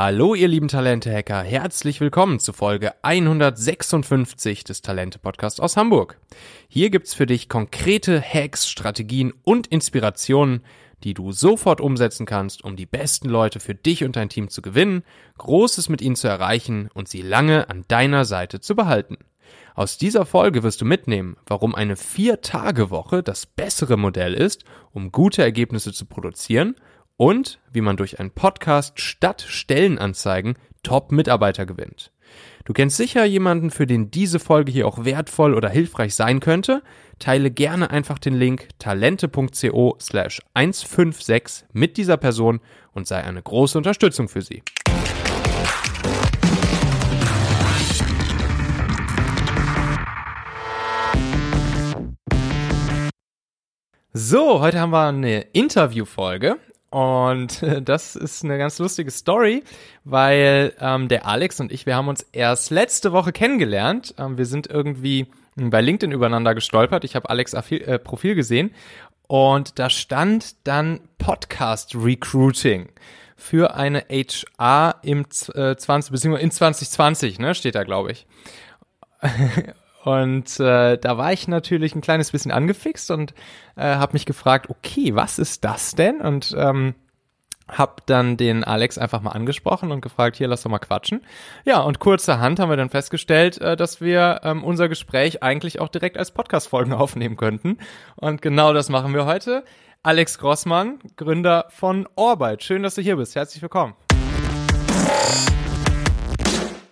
Hallo ihr lieben Talente-Hacker, herzlich willkommen zu Folge 156 des Talente-Podcasts aus Hamburg. Hier gibt's für dich konkrete Hacks, Strategien und Inspirationen, die du sofort umsetzen kannst, um die besten Leute für dich und dein Team zu gewinnen, Großes mit ihnen zu erreichen und sie lange an deiner Seite zu behalten. Aus dieser Folge wirst du mitnehmen, warum eine Vier-Tage-Woche das bessere Modell ist, um gute Ergebnisse zu produzieren und wie man durch einen Podcast statt Stellenanzeigen Top-Mitarbeiter gewinnt. Du kennst sicher jemanden, für den diese Folge hier auch wertvoll oder hilfreich sein könnte. Teile gerne einfach den Link talente.co slash 156 mit dieser Person und sei eine große Unterstützung für sie. So, heute haben wir eine Interviewfolge und das ist eine ganz lustige Story, weil ähm, der Alex und ich, wir haben uns erst letzte Woche kennengelernt. Ähm, wir sind irgendwie bei LinkedIn übereinander gestolpert. Ich habe Alex äh, Profil gesehen und da stand dann Podcast Recruiting für eine HR im äh, 20 beziehungsweise in 2020, ne, steht da glaube ich. Und äh, da war ich natürlich ein kleines bisschen angefixt und äh, habe mich gefragt, okay, was ist das denn? Und ähm, hab dann den Alex einfach mal angesprochen und gefragt, hier, lass doch mal quatschen. Ja, und kurzerhand haben wir dann festgestellt, äh, dass wir ähm, unser Gespräch eigentlich auch direkt als Podcast-Folgen aufnehmen könnten. Und genau das machen wir heute. Alex Grossmann, Gründer von Orbit. Schön, dass du hier bist. Herzlich willkommen.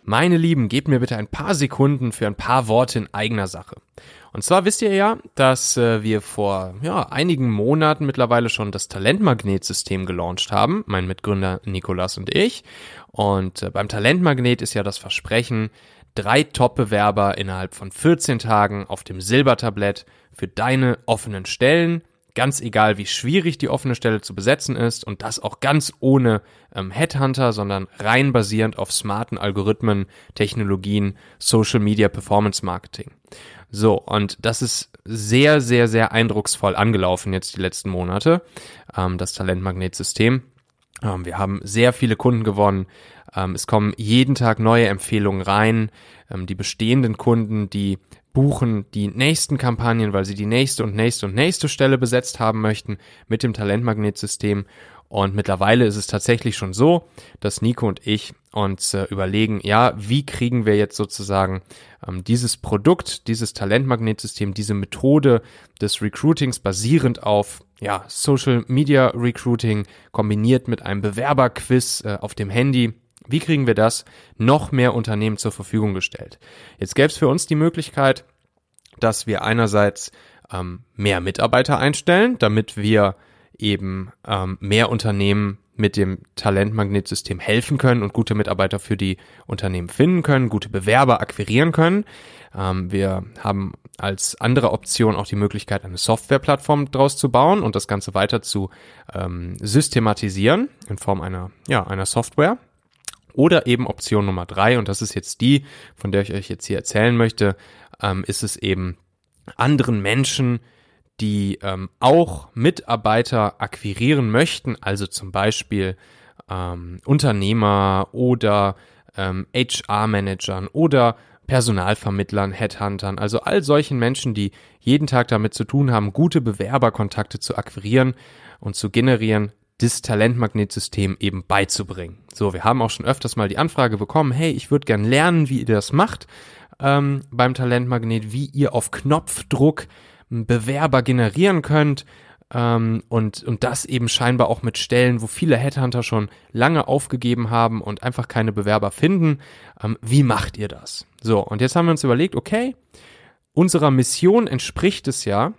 Meine Lieben, gebt mir bitte ein paar Sekunden für ein paar Worte in eigener Sache. Und zwar wisst ihr ja, dass äh, wir vor ja, einigen Monaten mittlerweile schon das Talentmagnetsystem gelauncht haben, mein Mitgründer Nikolas und ich. Und äh, beim Talentmagnet ist ja das Versprechen, drei Top-Bewerber innerhalb von 14 Tagen auf dem Silbertablett für deine offenen Stellen ganz egal, wie schwierig die offene Stelle zu besetzen ist und das auch ganz ohne ähm, Headhunter, sondern rein basierend auf smarten Algorithmen, Technologien, Social Media Performance Marketing. So, und das ist sehr, sehr, sehr eindrucksvoll angelaufen jetzt die letzten Monate, ähm, das Talentmagnetsystem. Ähm, wir haben sehr viele Kunden gewonnen. Ähm, es kommen jeden Tag neue Empfehlungen rein. Ähm, die bestehenden Kunden, die buchen die nächsten Kampagnen, weil sie die nächste und nächste und nächste Stelle besetzt haben möchten mit dem Talentmagnetsystem. Und mittlerweile ist es tatsächlich schon so, dass Nico und ich uns äh, überlegen, ja, wie kriegen wir jetzt sozusagen ähm, dieses Produkt, dieses Talentmagnetsystem, diese Methode des Recruitings basierend auf ja, Social Media Recruiting kombiniert mit einem Bewerberquiz äh, auf dem Handy wie kriegen wir das noch mehr Unternehmen zur Verfügung gestellt? Jetzt gäbe es für uns die Möglichkeit, dass wir einerseits ähm, mehr Mitarbeiter einstellen, damit wir eben ähm, mehr Unternehmen mit dem Talentmagnetsystem helfen können und gute Mitarbeiter für die Unternehmen finden können, gute Bewerber akquirieren können. Ähm, wir haben als andere Option auch die Möglichkeit, eine Softwareplattform daraus zu bauen und das Ganze weiter zu ähm, systematisieren in Form einer, ja, einer Software. Oder eben Option Nummer drei, und das ist jetzt die, von der ich euch jetzt hier erzählen möchte, ähm, ist es eben anderen Menschen, die ähm, auch Mitarbeiter akquirieren möchten, also zum Beispiel ähm, Unternehmer oder ähm, HR-Managern oder Personalvermittlern, Headhuntern, also all solchen Menschen, die jeden Tag damit zu tun haben, gute Bewerberkontakte zu akquirieren und zu generieren, das Talentmagnetsystem eben beizubringen. So, wir haben auch schon öfters mal die Anfrage bekommen, hey, ich würde gern lernen, wie ihr das macht ähm, beim Talentmagnet, wie ihr auf Knopfdruck Bewerber generieren könnt ähm, und, und das eben scheinbar auch mit Stellen, wo viele Headhunter schon lange aufgegeben haben und einfach keine Bewerber finden. Ähm, wie macht ihr das? So, und jetzt haben wir uns überlegt, okay, unserer Mission entspricht es ja,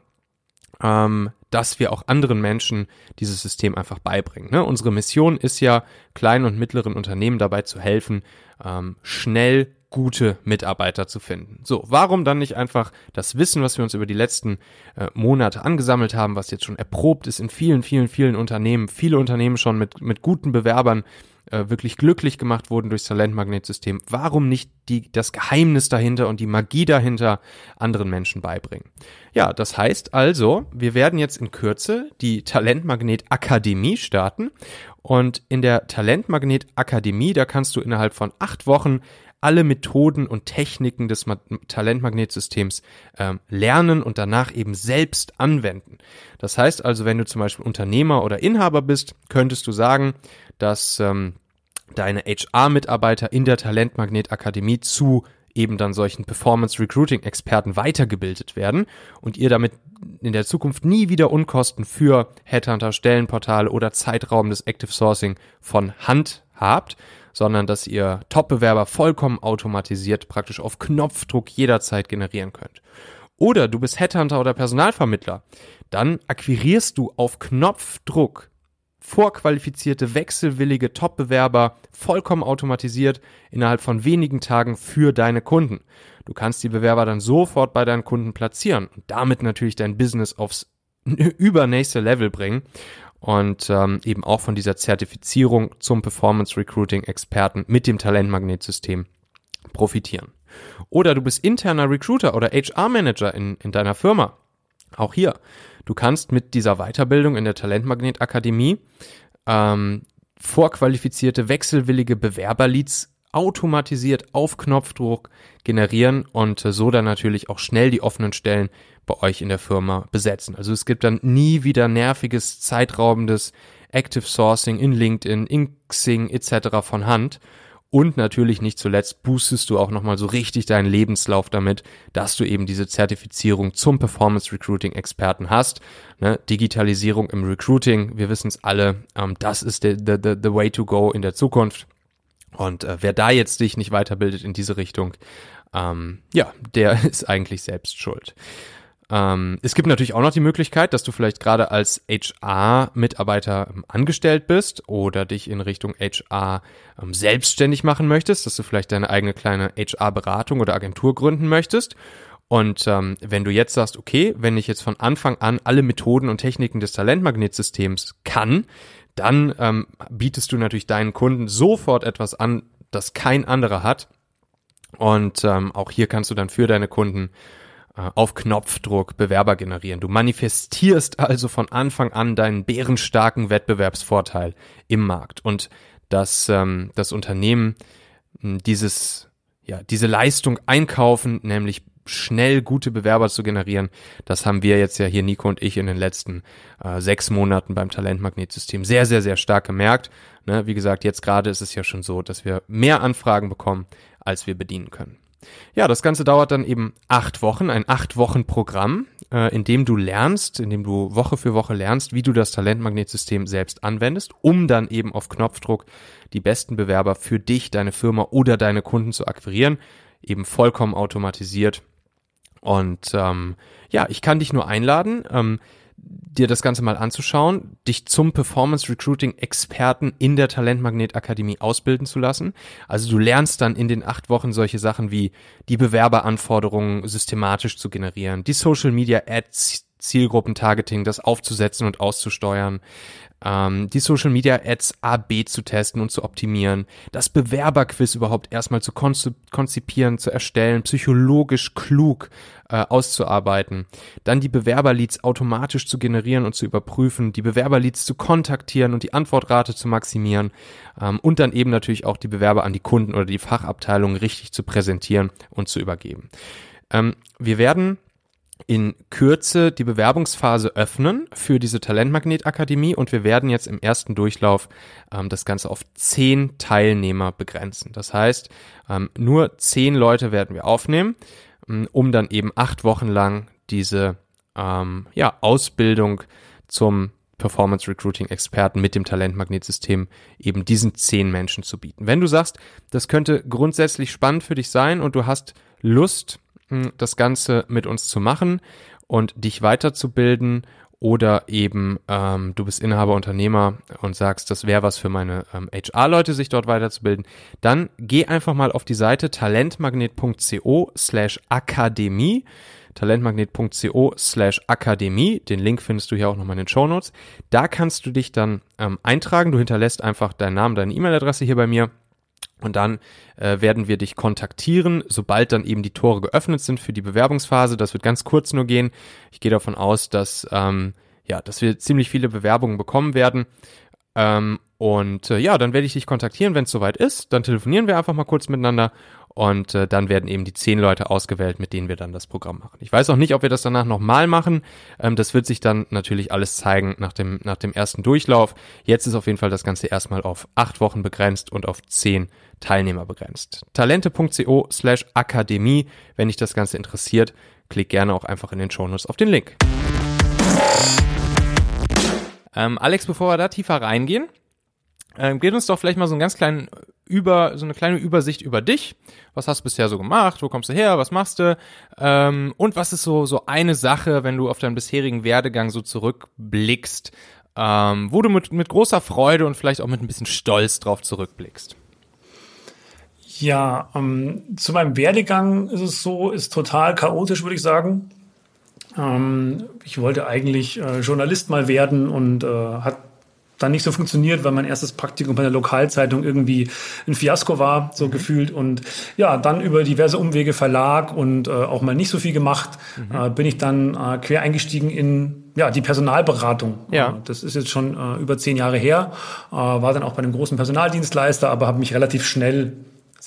ähm, dass wir auch anderen Menschen dieses System einfach beibringen. Ne? Unsere Mission ist ja, kleinen und mittleren Unternehmen dabei zu helfen, ähm, schnell gute Mitarbeiter zu finden. So, warum dann nicht einfach das Wissen, was wir uns über die letzten äh, Monate angesammelt haben, was jetzt schon erprobt ist in vielen, vielen, vielen Unternehmen, viele Unternehmen schon mit, mit guten Bewerbern äh, wirklich glücklich gemacht wurden durchs Talentmagnetsystem, warum nicht die, das Geheimnis dahinter und die Magie dahinter anderen Menschen beibringen? Ja, das heißt also, wir werden jetzt in Kürze die Talentmagnet Akademie starten und in der Talentmagnet Akademie, da kannst du innerhalb von acht Wochen alle Methoden und Techniken des Talentmagnetsystems ähm, lernen und danach eben selbst anwenden. Das heißt also, wenn du zum Beispiel Unternehmer oder Inhaber bist, könntest du sagen, dass ähm, deine HR-Mitarbeiter in der Talentmagnet Akademie zu eben dann solchen Performance Recruiting Experten weitergebildet werden und ihr damit in der Zukunft nie wieder Unkosten für Headhunter, Stellenportale oder zeitraubendes Active Sourcing von Hand habt, sondern dass ihr Top-Bewerber vollkommen automatisiert praktisch auf Knopfdruck jederzeit generieren könnt. Oder du bist Headhunter oder Personalvermittler, dann akquirierst du auf Knopfdruck vorqualifizierte, wechselwillige Top-Bewerber vollkommen automatisiert innerhalb von wenigen Tagen für deine Kunden. Du kannst die Bewerber dann sofort bei deinen Kunden platzieren und damit natürlich dein Business aufs übernächste Level bringen und ähm, eben auch von dieser Zertifizierung zum Performance Recruiting Experten mit dem Talentmagnetsystem profitieren. Oder du bist interner Recruiter oder HR Manager in, in deiner Firma. Auch hier, du kannst mit dieser Weiterbildung in der Talentmagnet Akademie ähm, vorqualifizierte, wechselwillige Bewerberleads automatisiert auf Knopfdruck generieren und so dann natürlich auch schnell die offenen Stellen bei euch in der Firma besetzen. Also es gibt dann nie wieder nerviges, zeitraubendes Active Sourcing in LinkedIn, in Xing etc. von Hand. Und natürlich nicht zuletzt boostest du auch nochmal so richtig deinen Lebenslauf damit, dass du eben diese Zertifizierung zum Performance Recruiting Experten hast. Ne? Digitalisierung im Recruiting, wir wissen es alle, ähm, das ist the, the, the, the way to go in der Zukunft. Und äh, wer da jetzt dich nicht weiterbildet in diese Richtung, ähm, ja, der ist eigentlich selbst schuld. Ähm, es gibt natürlich auch noch die Möglichkeit, dass du vielleicht gerade als HR-Mitarbeiter ähm, angestellt bist oder dich in Richtung HR ähm, selbstständig machen möchtest, dass du vielleicht deine eigene kleine HR-Beratung oder Agentur gründen möchtest. Und ähm, wenn du jetzt sagst, okay, wenn ich jetzt von Anfang an alle Methoden und Techniken des Talentmagnetsystems kann, dann ähm, bietest du natürlich deinen Kunden sofort etwas an, das kein anderer hat. Und auch hier kannst du dann für deine Kunden auf Knopfdruck Bewerber generieren. Du manifestierst also von Anfang an deinen bärenstarken Wettbewerbsvorteil im Markt und dass ähm, das Unternehmen hm, dieses ja diese Leistung einkaufen, nämlich schnell gute Bewerber zu generieren. Das haben wir jetzt ja hier, Nico und ich, in den letzten äh, sechs Monaten beim Talentmagnetsystem sehr, sehr, sehr stark gemerkt. Ne? Wie gesagt, jetzt gerade ist es ja schon so, dass wir mehr Anfragen bekommen, als wir bedienen können. Ja, das Ganze dauert dann eben acht Wochen, ein acht Wochen Programm, äh, in dem du lernst, in dem du Woche für Woche lernst, wie du das Talentmagnetsystem selbst anwendest, um dann eben auf Knopfdruck die besten Bewerber für dich, deine Firma oder deine Kunden zu akquirieren, eben vollkommen automatisiert. Und ähm, ja, ich kann dich nur einladen. Ähm, dir das Ganze mal anzuschauen, dich zum Performance Recruiting Experten in der Talentmagnet Akademie ausbilden zu lassen. Also du lernst dann in den acht Wochen solche Sachen wie die Bewerberanforderungen systematisch zu generieren, die Social Media Ads Zielgruppentargeting, das aufzusetzen und auszusteuern, ähm, die Social Media Ads A, B zu testen und zu optimieren, das Bewerberquiz überhaupt erstmal zu konzipieren, zu erstellen, psychologisch klug äh, auszuarbeiten, dann die Bewerberleads automatisch zu generieren und zu überprüfen, die Bewerberleads zu kontaktieren und die Antwortrate zu maximieren ähm, und dann eben natürlich auch die Bewerber an die Kunden oder die Fachabteilung richtig zu präsentieren und zu übergeben. Ähm, wir werden in Kürze die Bewerbungsphase öffnen für diese Talentmagnet-Akademie und wir werden jetzt im ersten Durchlauf ähm, das Ganze auf zehn Teilnehmer begrenzen. Das heißt, ähm, nur zehn Leute werden wir aufnehmen, ähm, um dann eben acht Wochen lang diese ähm, ja, Ausbildung zum Performance Recruiting Experten mit dem Talentmagnetsystem eben diesen zehn Menschen zu bieten. Wenn du sagst, das könnte grundsätzlich spannend für dich sein und du hast Lust, das Ganze mit uns zu machen und dich weiterzubilden oder eben ähm, du bist Inhaber, Unternehmer und sagst, das wäre was für meine ähm, HR-Leute, sich dort weiterzubilden, dann geh einfach mal auf die Seite talentmagnet.co slash akademie talentmagnet.co slash akademie. Den Link findest du hier auch nochmal in den Show Notes. Da kannst du dich dann ähm, eintragen. Du hinterlässt einfach deinen Namen, deine E-Mail-Adresse hier bei mir. Und dann äh, werden wir dich kontaktieren, sobald dann eben die Tore geöffnet sind für die Bewerbungsphase. Das wird ganz kurz nur gehen. Ich gehe davon aus, dass, ähm, ja, dass wir ziemlich viele Bewerbungen bekommen werden. Ähm, und äh, ja, dann werde ich dich kontaktieren, wenn es soweit ist. Dann telefonieren wir einfach mal kurz miteinander und äh, dann werden eben die zehn Leute ausgewählt, mit denen wir dann das Programm machen. Ich weiß auch nicht, ob wir das danach nochmal machen. Ähm, das wird sich dann natürlich alles zeigen nach dem, nach dem ersten Durchlauf. Jetzt ist auf jeden Fall das Ganze erstmal auf acht Wochen begrenzt und auf zehn Teilnehmer begrenzt. Talente.co slash Akademie. Wenn dich das Ganze interessiert, klick gerne auch einfach in den Shownotes auf den Link. Ähm, Alex, bevor wir da tiefer reingehen, ähm, gib uns doch vielleicht mal so einen ganz kleinen über, so eine kleine Übersicht über dich. Was hast du bisher so gemacht? Wo kommst du her? Was machst du? Ähm, und was ist so, so eine Sache, wenn du auf deinen bisherigen Werdegang so zurückblickst, ähm, wo du mit, mit großer Freude und vielleicht auch mit ein bisschen Stolz drauf zurückblickst? Ja, ähm, zu meinem Werdegang ist es so, ist total chaotisch, würde ich sagen. Ähm, ich wollte eigentlich äh, Journalist mal werden und äh, hat dann nicht so funktioniert, weil mein erstes Praktikum bei der Lokalzeitung irgendwie ein Fiasko war, so mhm. gefühlt. Und ja, dann über diverse Umwege Verlag und äh, auch mal nicht so viel gemacht, mhm. äh, bin ich dann äh, quer eingestiegen in ja, die Personalberatung. Ja. Äh, das ist jetzt schon äh, über zehn Jahre her, äh, war dann auch bei einem großen Personaldienstleister, aber habe mich relativ schnell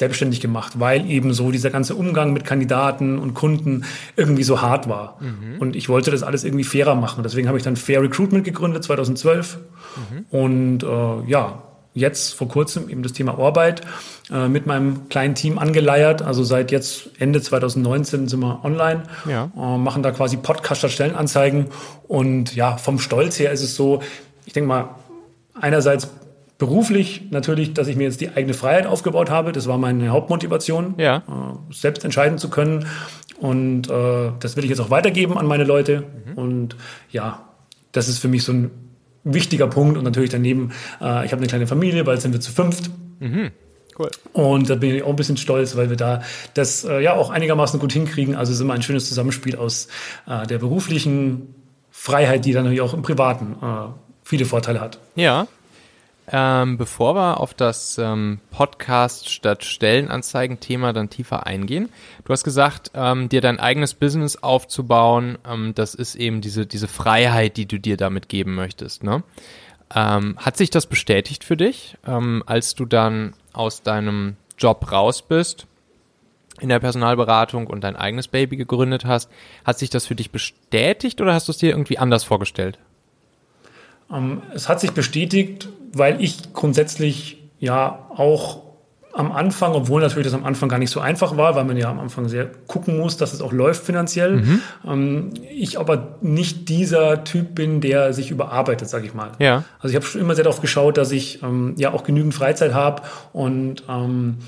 selbstständig gemacht, weil eben so dieser ganze Umgang mit Kandidaten und Kunden irgendwie so hart war. Mhm. Und ich wollte das alles irgendwie fairer machen. Deswegen habe ich dann Fair Recruitment gegründet 2012. Mhm. Und äh, ja, jetzt vor kurzem eben das Thema Arbeit äh, mit meinem kleinen Team angeleiert. Also seit jetzt Ende 2019 sind wir online, ja. äh, machen da quasi Podcast statt Stellenanzeigen. Und ja, vom Stolz her ist es so, ich denke mal, einerseits Beruflich natürlich, dass ich mir jetzt die eigene Freiheit aufgebaut habe. Das war meine Hauptmotivation, ja. äh, selbst entscheiden zu können. Und äh, das will ich jetzt auch weitergeben an meine Leute. Mhm. Und ja, das ist für mich so ein wichtiger Punkt. Und natürlich daneben, äh, ich habe eine kleine Familie, bald sind wir zu fünft. Mhm. Cool. Und da bin ich auch ein bisschen stolz, weil wir da das äh, ja auch einigermaßen gut hinkriegen. Also es ist immer ein schönes Zusammenspiel aus äh, der beruflichen Freiheit, die dann natürlich auch im Privaten äh, viele Vorteile hat. Ja, ähm, bevor wir auf das ähm, Podcast statt Stellenanzeigen-Thema dann tiefer eingehen, du hast gesagt, ähm, dir dein eigenes Business aufzubauen, ähm, das ist eben diese, diese Freiheit, die du dir damit geben möchtest. Ne? Ähm, hat sich das bestätigt für dich, ähm, als du dann aus deinem Job raus bist? in der Personalberatung und dein eigenes Baby gegründet hast, hat sich das für dich bestätigt oder hast du es dir irgendwie anders vorgestellt? Ähm, es hat sich bestätigt, weil ich grundsätzlich ja auch am Anfang, obwohl natürlich das am Anfang gar nicht so einfach war, weil man ja am Anfang sehr gucken muss, dass es auch läuft finanziell. Mhm. Ähm, ich aber nicht dieser Typ bin, der sich überarbeitet, sage ich mal. Ja. Also ich habe schon immer sehr darauf geschaut, dass ich ähm, ja auch genügend Freizeit habe und ähm,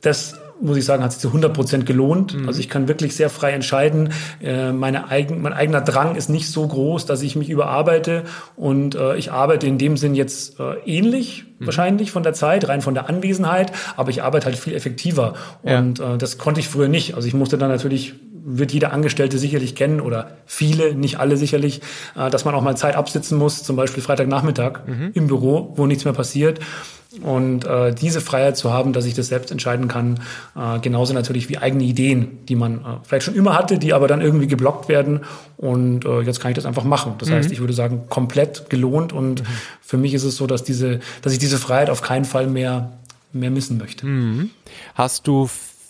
das muss ich sagen, hat sich zu 100 Prozent gelohnt. Mhm. Also ich kann wirklich sehr frei entscheiden. Äh, meine eigen, mein eigener Drang ist nicht so groß, dass ich mich überarbeite. Und äh, ich arbeite in dem Sinn jetzt äh, ähnlich mhm. wahrscheinlich von der Zeit, rein von der Anwesenheit. Aber ich arbeite halt viel effektiver. Ja. Und äh, das konnte ich früher nicht. Also ich musste dann natürlich wird jeder Angestellte sicherlich kennen oder viele, nicht alle sicherlich, äh, dass man auch mal Zeit absitzen muss, zum Beispiel Freitagnachmittag mhm. im Büro, wo nichts mehr passiert. Und äh, diese Freiheit zu haben, dass ich das selbst entscheiden kann, äh, genauso natürlich wie eigene Ideen, die man äh, vielleicht schon immer hatte, die aber dann irgendwie geblockt werden. Und äh, jetzt kann ich das einfach machen. Das mhm. heißt, ich würde sagen, komplett gelohnt. Und mhm. für mich ist es so, dass diese, dass ich diese Freiheit auf keinen Fall mehr mehr missen möchte. Mhm. Hast du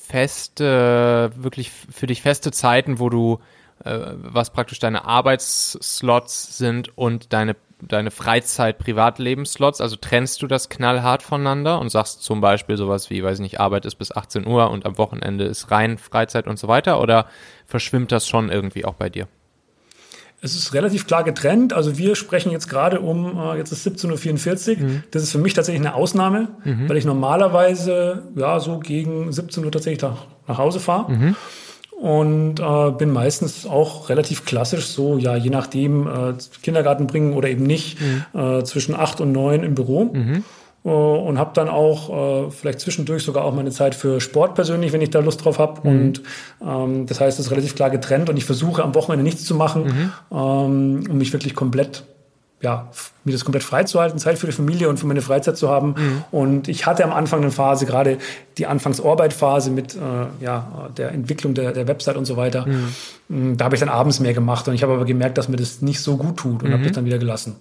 feste, wirklich für dich feste Zeiten, wo du äh, was praktisch deine Arbeitsslots sind und deine deine Freizeit-Privatlebens-Slots? Also trennst du das knallhart voneinander und sagst zum Beispiel sowas wie, weiß ich nicht, Arbeit ist bis 18 Uhr und am Wochenende ist rein Freizeit und so weiter? Oder verschwimmt das schon irgendwie auch bei dir? Es ist relativ klar getrennt. Also wir sprechen jetzt gerade um, äh, jetzt ist 17.44 Uhr. Mhm. Das ist für mich tatsächlich eine Ausnahme, mhm. weil ich normalerweise ja so gegen 17 Uhr tatsächlich nach, nach Hause fahre. Mhm und äh, bin meistens auch relativ klassisch so, ja, je nachdem, äh, Kindergarten bringen oder eben nicht, mhm. äh, zwischen acht und neun im Büro. Äh, und habe dann auch äh, vielleicht zwischendurch sogar auch meine Zeit für Sport persönlich, wenn ich da Lust drauf habe. Mhm. Und ähm, das heißt, es ist relativ klar getrennt und ich versuche am Wochenende nichts zu machen, mhm. ähm, um mich wirklich komplett ja, mir das komplett freizuhalten, Zeit für die Familie und für meine Freizeit zu haben. Mhm. Und ich hatte am Anfang eine Phase, gerade die Anfangsorbeit-Phase mit äh, ja, der Entwicklung der, der Website und so weiter. Mhm. Da habe ich dann abends mehr gemacht und ich habe aber gemerkt, dass mir das nicht so gut tut und mhm. habe das dann wieder gelassen.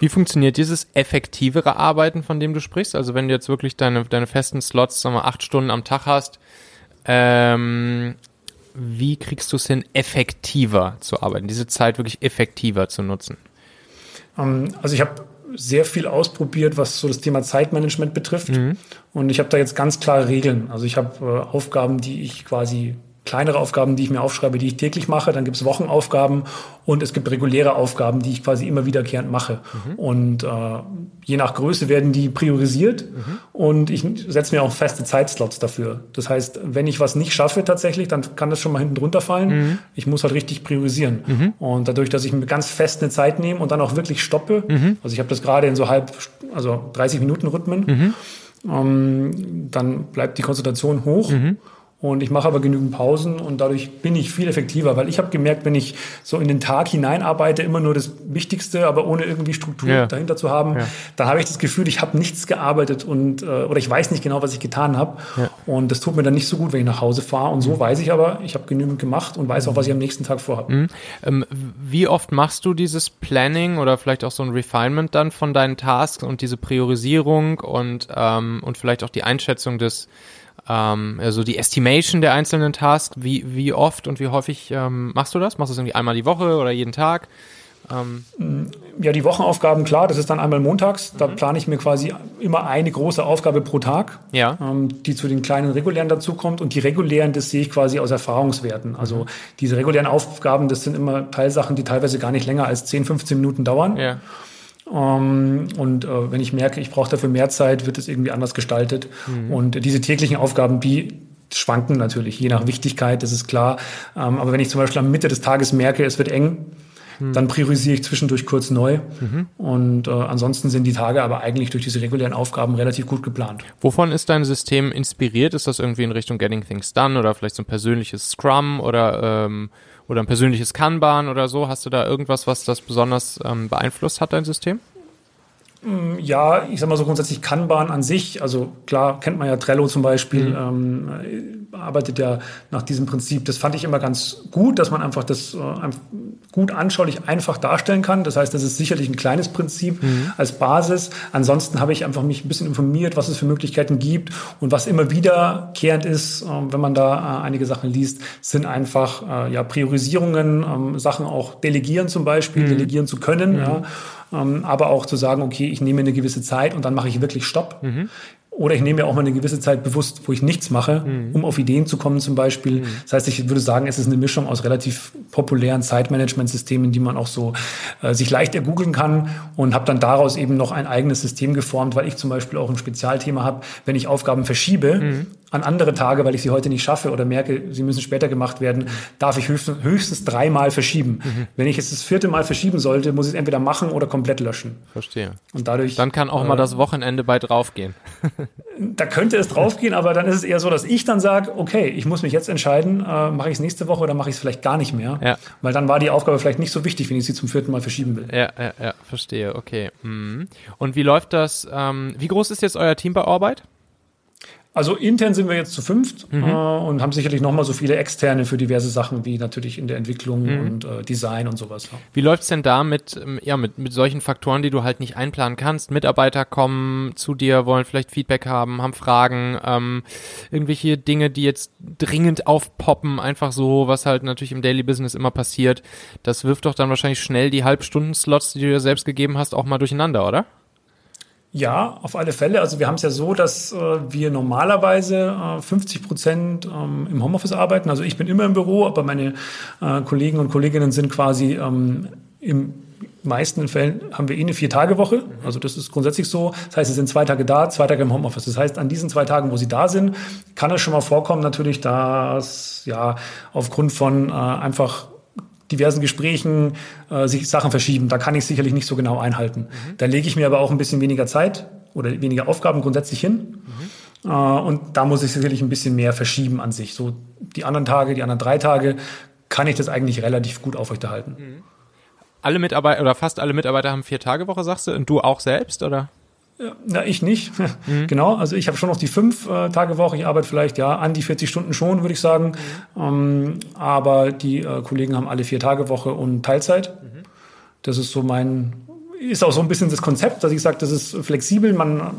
Wie funktioniert dieses effektivere Arbeiten, von dem du sprichst? Also wenn du jetzt wirklich deine, deine festen Slots, sagen wir, acht Stunden am Tag hast, ähm, wie kriegst du es hin, effektiver zu arbeiten, diese Zeit wirklich effektiver zu nutzen? Ähm, also ich habe sehr viel ausprobiert, was so das Thema Zeitmanagement betrifft. Mhm. Und ich habe da jetzt ganz klare Regeln. Also ich habe äh, Aufgaben, die ich quasi kleinere Aufgaben, die ich mir aufschreibe, die ich täglich mache. Dann gibt es Wochenaufgaben und es gibt reguläre Aufgaben, die ich quasi immer wiederkehrend mache. Mhm. Und äh, je nach Größe werden die priorisiert mhm. und ich setze mir auch feste Zeitslots dafür. Das heißt, wenn ich was nicht schaffe tatsächlich, dann kann das schon mal hinten drunter fallen. Mhm. Ich muss halt richtig priorisieren. Mhm. Und dadurch, dass ich mir ganz fest eine Zeit nehme und dann auch wirklich stoppe, mhm. also ich habe das gerade in so halb, also 30 Minuten Rhythmen, mhm. ähm, dann bleibt die Konzentration hoch. Und ich mache aber genügend Pausen und dadurch bin ich viel effektiver, weil ich habe gemerkt, wenn ich so in den Tag hineinarbeite, immer nur das Wichtigste, aber ohne irgendwie Struktur ja. dahinter zu haben, ja. dann habe ich das Gefühl, ich habe nichts gearbeitet und äh, oder ich weiß nicht genau, was ich getan habe. Ja. Und das tut mir dann nicht so gut, wenn ich nach Hause fahre. Und so mhm. weiß ich aber, ich habe genügend gemacht und weiß auch, was ich am nächsten Tag vorhabe. Mhm. Ähm, wie oft machst du dieses Planning oder vielleicht auch so ein Refinement dann von deinen Tasks und diese Priorisierung und, ähm, und vielleicht auch die Einschätzung des ähm, also die Estimation der einzelnen Tasks, wie, wie oft und wie häufig ähm, machst du das? Machst du das irgendwie einmal die Woche oder jeden Tag? Ähm ja, die Wochenaufgaben, klar, das ist dann einmal montags. Da mhm. plane ich mir quasi immer eine große Aufgabe pro Tag, ja. ähm, die zu den kleinen regulären dazukommt. Und die regulären, das sehe ich quasi aus Erfahrungswerten. Also mhm. diese regulären Aufgaben, das sind immer Teilsachen, die teilweise gar nicht länger als 10, 15 Minuten dauern. Ja. Ähm, und äh, wenn ich merke, ich brauche dafür mehr Zeit, wird es irgendwie anders gestaltet. Mhm. Und diese täglichen Aufgaben, die schwanken natürlich, je nach Wichtigkeit, das ist klar. Ähm, aber wenn ich zum Beispiel am Mitte des Tages merke, es wird eng, mhm. dann priorisiere ich zwischendurch kurz neu. Mhm. Und äh, ansonsten sind die Tage aber eigentlich durch diese regulären Aufgaben relativ gut geplant. Wovon ist dein System inspiriert? Ist das irgendwie in Richtung Getting Things Done oder vielleicht so ein persönliches Scrum oder ähm, oder ein persönliches Kanban oder so? Hast du da irgendwas, was das besonders ähm, beeinflusst hat, dein System? Mm, ja, ich sag mal so grundsätzlich Kanban an sich, also klar kennt man ja Trello zum Beispiel, mhm. ähm, arbeitet ja nach diesem Prinzip. Das fand ich immer ganz gut, dass man einfach das äh, gut anschaulich einfach darstellen kann. Das heißt, das ist sicherlich ein kleines Prinzip mhm. als Basis. Ansonsten habe ich einfach mich ein bisschen informiert, was es für Möglichkeiten gibt und was immer wiederkehrend ist, äh, wenn man da äh, einige Sachen liest, sind einfach äh, ja Priorisierungen, ähm, Sachen auch delegieren zum Beispiel, mhm. delegieren zu können. Mhm. Ja aber auch zu sagen, okay, ich nehme eine gewisse Zeit und dann mache ich wirklich Stopp. Mhm. Oder ich nehme mir auch mal eine gewisse Zeit bewusst, wo ich nichts mache, mhm. um auf Ideen zu kommen zum Beispiel. Mhm. Das heißt, ich würde sagen, es ist eine Mischung aus relativ populären Zeitmanagement-Systemen, die man auch so äh, sich leicht ergoogeln kann und habe dann daraus eben noch ein eigenes System geformt, weil ich zum Beispiel auch ein Spezialthema habe, wenn ich Aufgaben verschiebe, mhm an andere Tage, weil ich sie heute nicht schaffe oder merke, sie müssen später gemacht werden, darf ich höchstens, höchstens dreimal verschieben. Mhm. Wenn ich es das vierte Mal verschieben sollte, muss ich es entweder machen oder komplett löschen. Verstehe. Und dadurch. Dann kann auch äh, mal das Wochenende bei draufgehen. da könnte es draufgehen, aber dann ist es eher so, dass ich dann sage, okay, ich muss mich jetzt entscheiden, äh, mache ich es nächste Woche oder mache ich es vielleicht gar nicht mehr. Ja. Weil dann war die Aufgabe vielleicht nicht so wichtig, wenn ich sie zum vierten Mal verschieben will. Ja, ja, ja, verstehe, okay. Mhm. Und wie läuft das? Ähm, wie groß ist jetzt euer Team bei Arbeit? Also intern sind wir jetzt zu fünft mhm. äh, und haben sicherlich noch mal so viele externe für diverse Sachen wie natürlich in der Entwicklung mhm. und äh, Design und sowas. Ja. Wie läuft's denn da mit ähm, ja mit mit solchen Faktoren, die du halt nicht einplanen kannst? Mitarbeiter kommen zu dir, wollen vielleicht Feedback haben, haben Fragen, ähm, irgendwelche Dinge, die jetzt dringend aufpoppen, einfach so, was halt natürlich im Daily Business immer passiert. Das wirft doch dann wahrscheinlich schnell die Halbstunden-Slots, die du dir selbst gegeben hast, auch mal durcheinander, oder? Ja, auf alle Fälle. Also wir haben es ja so, dass äh, wir normalerweise äh, 50 Prozent ähm, im Homeoffice arbeiten. Also ich bin immer im Büro, aber meine äh, Kollegen und Kolleginnen sind quasi ähm, im meisten Fällen haben wir eh eine Vier-Tage-Woche. Also das ist grundsätzlich so. Das heißt, sie sind zwei Tage da, zwei Tage im Homeoffice. Das heißt, an diesen zwei Tagen, wo sie da sind, kann es schon mal vorkommen, natürlich, dass ja aufgrund von äh, einfach diversen Gesprächen äh, sich Sachen verschieben. Da kann ich sicherlich nicht so genau einhalten. Mhm. Da lege ich mir aber auch ein bisschen weniger Zeit oder weniger Aufgaben grundsätzlich hin. Mhm. Äh, und da muss ich sicherlich ein bisschen mehr verschieben an sich. So die anderen Tage, die anderen drei Tage kann ich das eigentlich relativ gut aufrechterhalten. Mhm. Alle Mitarbeiter oder fast alle Mitarbeiter haben vier Tage Woche, sagst du, und du auch selbst, oder? Na, ich nicht. Mhm. Genau, also ich habe schon noch die fünf äh, Tage Woche. Ich arbeite vielleicht ja an die 40 Stunden schon, würde ich sagen. Mhm. Ähm, aber die äh, Kollegen haben alle vier Tage Woche und Teilzeit. Mhm. Das ist so mein, ist auch so ein bisschen das Konzept, dass ich sage, das ist flexibel. Man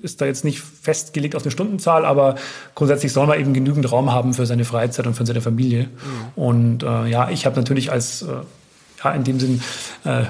ist da jetzt nicht festgelegt auf eine Stundenzahl, aber grundsätzlich soll man eben genügend Raum haben für seine Freizeit und für seine Familie. Mhm. Und äh, ja, ich habe natürlich als äh, ja, in dem Sinn äh,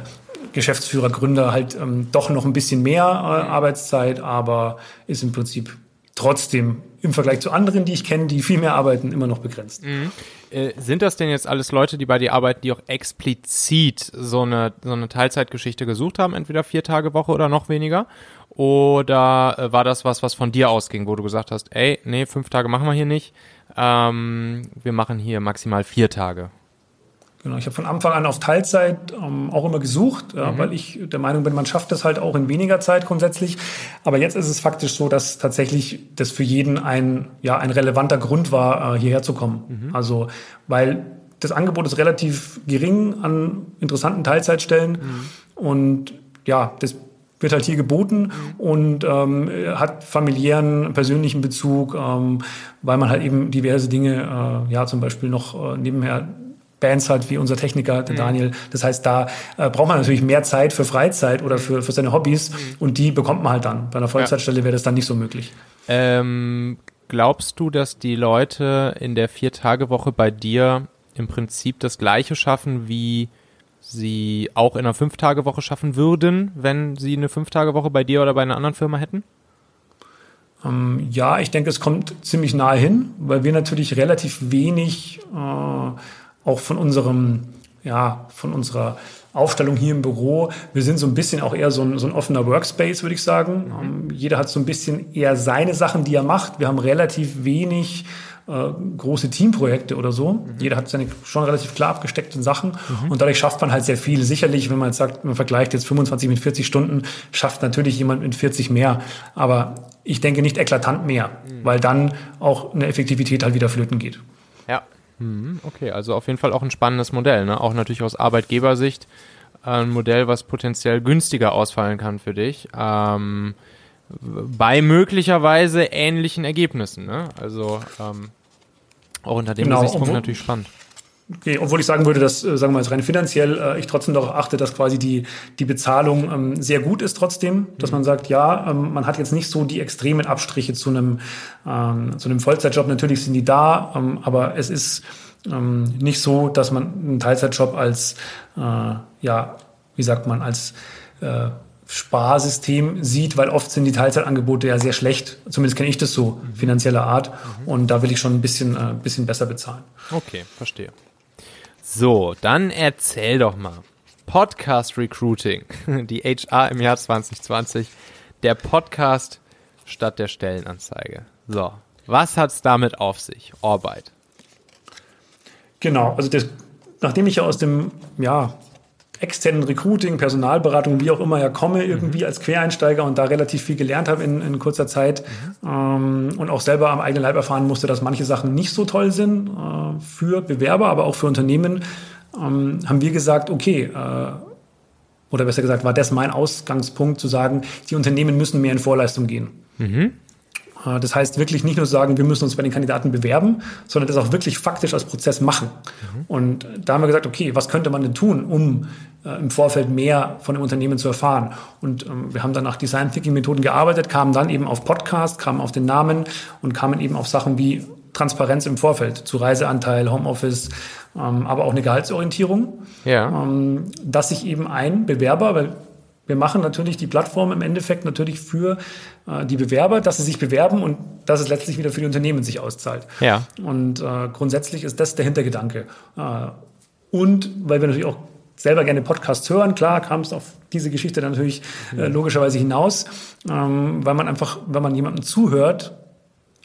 Geschäftsführer, Gründer halt ähm, doch noch ein bisschen mehr äh, Arbeitszeit, aber ist im Prinzip trotzdem im Vergleich zu anderen, die ich kenne, die viel mehr arbeiten, immer noch begrenzt. Mhm. Äh, sind das denn jetzt alles Leute, die bei dir arbeiten, die auch explizit so eine, so eine Teilzeitgeschichte gesucht haben, entweder vier Tage Woche oder noch weniger? Oder äh, war das was, was von dir ausging, wo du gesagt hast, ey, nee, fünf Tage machen wir hier nicht, ähm, wir machen hier maximal vier Tage? Genau, ich habe von Anfang an auf Teilzeit ähm, auch immer gesucht, ja, mhm. weil ich der Meinung bin, man schafft das halt auch in weniger Zeit grundsätzlich. Aber jetzt ist es faktisch so, dass tatsächlich das für jeden ein, ja, ein relevanter Grund war, äh, hierher zu kommen. Mhm. Also, weil das Angebot ist relativ gering an interessanten Teilzeitstellen mhm. und ja, das wird halt hier geboten mhm. und ähm, hat familiären, persönlichen Bezug, ähm, weil man halt eben diverse Dinge, äh, ja, zum Beispiel noch äh, nebenher Bands hat, wie unser Techniker, der mhm. Daniel. Das heißt, da äh, braucht man natürlich mehr Zeit für Freizeit oder für, für seine Hobbys mhm. und die bekommt man halt dann. Bei einer Vollzeitstelle wäre das dann nicht so möglich. Ähm, glaubst du, dass die Leute in der Vier-Tage-Woche bei dir im Prinzip das Gleiche schaffen, wie sie auch in einer Fünf-Tage-Woche schaffen würden, wenn sie eine Fünf-Tage-Woche bei dir oder bei einer anderen Firma hätten? Ähm, ja, ich denke, es kommt ziemlich nahe hin, weil wir natürlich relativ wenig äh, auch von unserem, ja, von unserer Aufstellung hier im Büro. Wir sind so ein bisschen auch eher so ein, so ein offener Workspace, würde ich sagen. Mhm. Ähm, jeder hat so ein bisschen eher seine Sachen, die er macht. Wir haben relativ wenig äh, große Teamprojekte oder so. Mhm. Jeder hat seine schon relativ klar abgesteckten Sachen mhm. und dadurch schafft man halt sehr viel. Sicherlich, wenn man jetzt sagt, man vergleicht jetzt 25 mit 40 Stunden, schafft natürlich jemand mit 40 mehr. Aber ich denke nicht eklatant mehr, mhm. weil dann auch eine Effektivität halt wieder flöten geht. Ja, okay, also auf jeden Fall auch ein spannendes Modell, ne? Auch natürlich aus Arbeitgebersicht ein Modell, was potenziell günstiger ausfallen kann für dich. Ähm, bei möglicherweise ähnlichen Ergebnissen, ne? Also ähm, auch unter dem genau, Gesichtspunkt natürlich spannend. Okay, obwohl ich sagen würde, dass, äh, sagen wir mal, rein finanziell äh, ich trotzdem darauf achte, dass quasi die, die Bezahlung ähm, sehr gut ist trotzdem, dass mhm. man sagt, ja, ähm, man hat jetzt nicht so die extremen Abstriche zu einem, ähm, zu einem Vollzeitjob. Natürlich sind die da, ähm, aber es ist ähm, nicht so, dass man einen Teilzeitjob als, äh, ja, wie sagt man, als äh, Sparsystem sieht, weil oft sind die Teilzeitangebote ja sehr schlecht. Zumindest kenne ich das so, mhm. finanzieller Art. Mhm. Und da will ich schon ein bisschen, äh, bisschen besser bezahlen. Okay, verstehe. So, dann erzähl doch mal. Podcast Recruiting, die HR im Jahr 2020, der Podcast statt der Stellenanzeige. So, was hat's damit auf sich? Arbeit. Genau, also das, nachdem ich ja aus dem ja, externen Recruiting, Personalberatung, wie auch immer ja komme, irgendwie mhm. als Quereinsteiger und da relativ viel gelernt habe in, in kurzer Zeit mhm. ähm, und auch selber am eigenen Leib erfahren musste, dass manche Sachen nicht so toll sind äh, für Bewerber, aber auch für Unternehmen, ähm, haben wir gesagt, okay, äh, oder besser gesagt, war das mein Ausgangspunkt zu sagen, die Unternehmen müssen mehr in Vorleistung gehen. Mhm. Äh, das heißt wirklich nicht nur sagen, wir müssen uns bei den Kandidaten bewerben, sondern das auch wirklich faktisch als Prozess machen. Mhm. Und da haben wir gesagt, okay, was könnte man denn tun, um äh, im Vorfeld mehr von dem Unternehmen zu erfahren? Und ähm, wir haben dann nach Design Thinking Methoden gearbeitet, kamen dann eben auf Podcast, kamen auf den Namen und kamen eben auf Sachen wie Transparenz im Vorfeld zu Reiseanteil, Homeoffice, ähm, aber auch eine Gehaltsorientierung. Ja. Ähm, dass sich eben ein Bewerber, weil wir machen natürlich die Plattform im Endeffekt natürlich für äh, die Bewerber, dass sie sich bewerben und dass es letztlich wieder für die Unternehmen sich auszahlt. Ja. Und äh, grundsätzlich ist das der Hintergedanke. Äh, und weil wir natürlich auch selber gerne Podcasts hören, klar kam es auf diese Geschichte dann natürlich äh, logischerweise hinaus, ähm, weil man einfach, wenn man jemandem zuhört,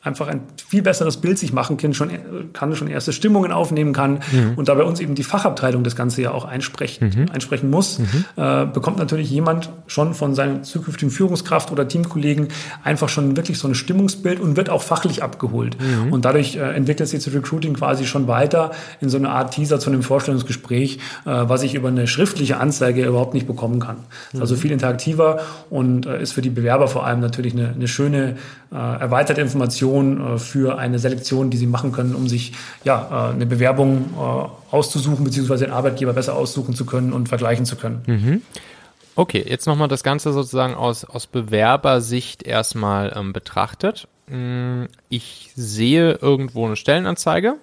einfach ein viel besseres Bild sich machen kann, schon, kann schon erste Stimmungen aufnehmen kann mhm. und da bei uns eben die Fachabteilung das Ganze ja auch einsprechen, mhm. einsprechen muss, mhm. äh, bekommt natürlich jemand schon von seiner zukünftigen Führungskraft oder Teamkollegen einfach schon wirklich so ein Stimmungsbild und wird auch fachlich abgeholt. Mhm. Und dadurch äh, entwickelt sich das Recruiting quasi schon weiter in so eine Art Teaser zu einem Vorstellungsgespräch, äh, was ich über eine schriftliche Anzeige überhaupt nicht bekommen kann. Mhm. Also viel interaktiver und äh, ist für die Bewerber vor allem natürlich eine, eine schöne äh, erweiterte Information äh, für eine Selektion, die sie machen können, um sich ja, äh, eine Bewerbung äh, auszusuchen, beziehungsweise den Arbeitgeber besser aussuchen zu können und vergleichen zu können. Mhm. Okay, jetzt nochmal das Ganze sozusagen aus, aus Bewerbersicht erstmal ähm, betrachtet. Mm, ich sehe irgendwo eine Stellenanzeige,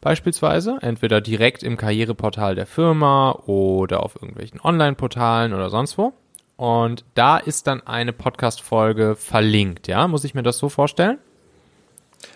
beispielsweise, entweder direkt im Karriereportal der Firma oder auf irgendwelchen Online-Portalen oder sonst wo. Und da ist dann eine Podcast-Folge verlinkt, ja? Muss ich mir das so vorstellen?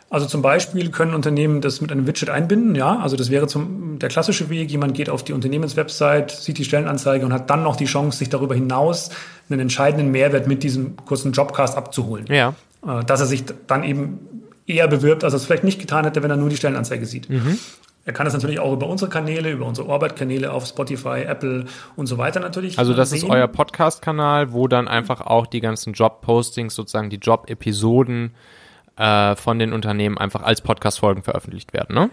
Also zum Beispiel können Unternehmen das mit einem Widget einbinden, ja. Also das wäre zum, der klassische Weg. Jemand geht auf die Unternehmenswebsite, sieht die Stellenanzeige und hat dann noch die Chance, sich darüber hinaus einen entscheidenden Mehrwert mit diesem kurzen Jobcast abzuholen. Ja. Äh, dass er sich dann eben eher bewirbt, als er es vielleicht nicht getan hätte, wenn er nur die Stellenanzeige sieht. Mhm. Er kann das natürlich auch über unsere Kanäle, über unsere Orbit-Kanäle auf Spotify, Apple und so weiter natürlich. Also das sehen. ist euer Podcast-Kanal, wo dann einfach auch die ganzen Job-Postings, sozusagen die Job-Episoden äh, von den Unternehmen einfach als Podcast-Folgen veröffentlicht werden, ne?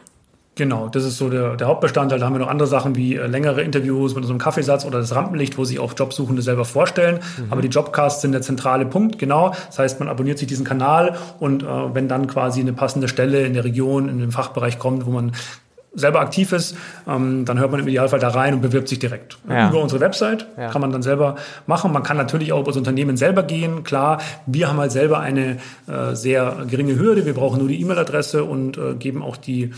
Genau, das ist so der, der Hauptbestandteil. Da haben wir noch andere Sachen wie äh, längere Interviews mit einem Kaffeesatz oder das Rampenlicht, wo sich auch Jobsuchende selber vorstellen. Mhm. Aber die Jobcasts sind der zentrale Punkt, genau. Das heißt, man abonniert sich diesen Kanal und äh, wenn dann quasi eine passende Stelle in der Region, in dem Fachbereich kommt, wo man selber aktiv ist, ähm, dann hört man im Idealfall da rein und bewirbt sich direkt. Ja. Über unsere Website ja. kann man dann selber machen. Man kann natürlich auch über das Unternehmen selber gehen. Klar, wir haben halt selber eine äh, sehr geringe Hürde. Wir brauchen nur die E-Mail-Adresse und äh, geben auch die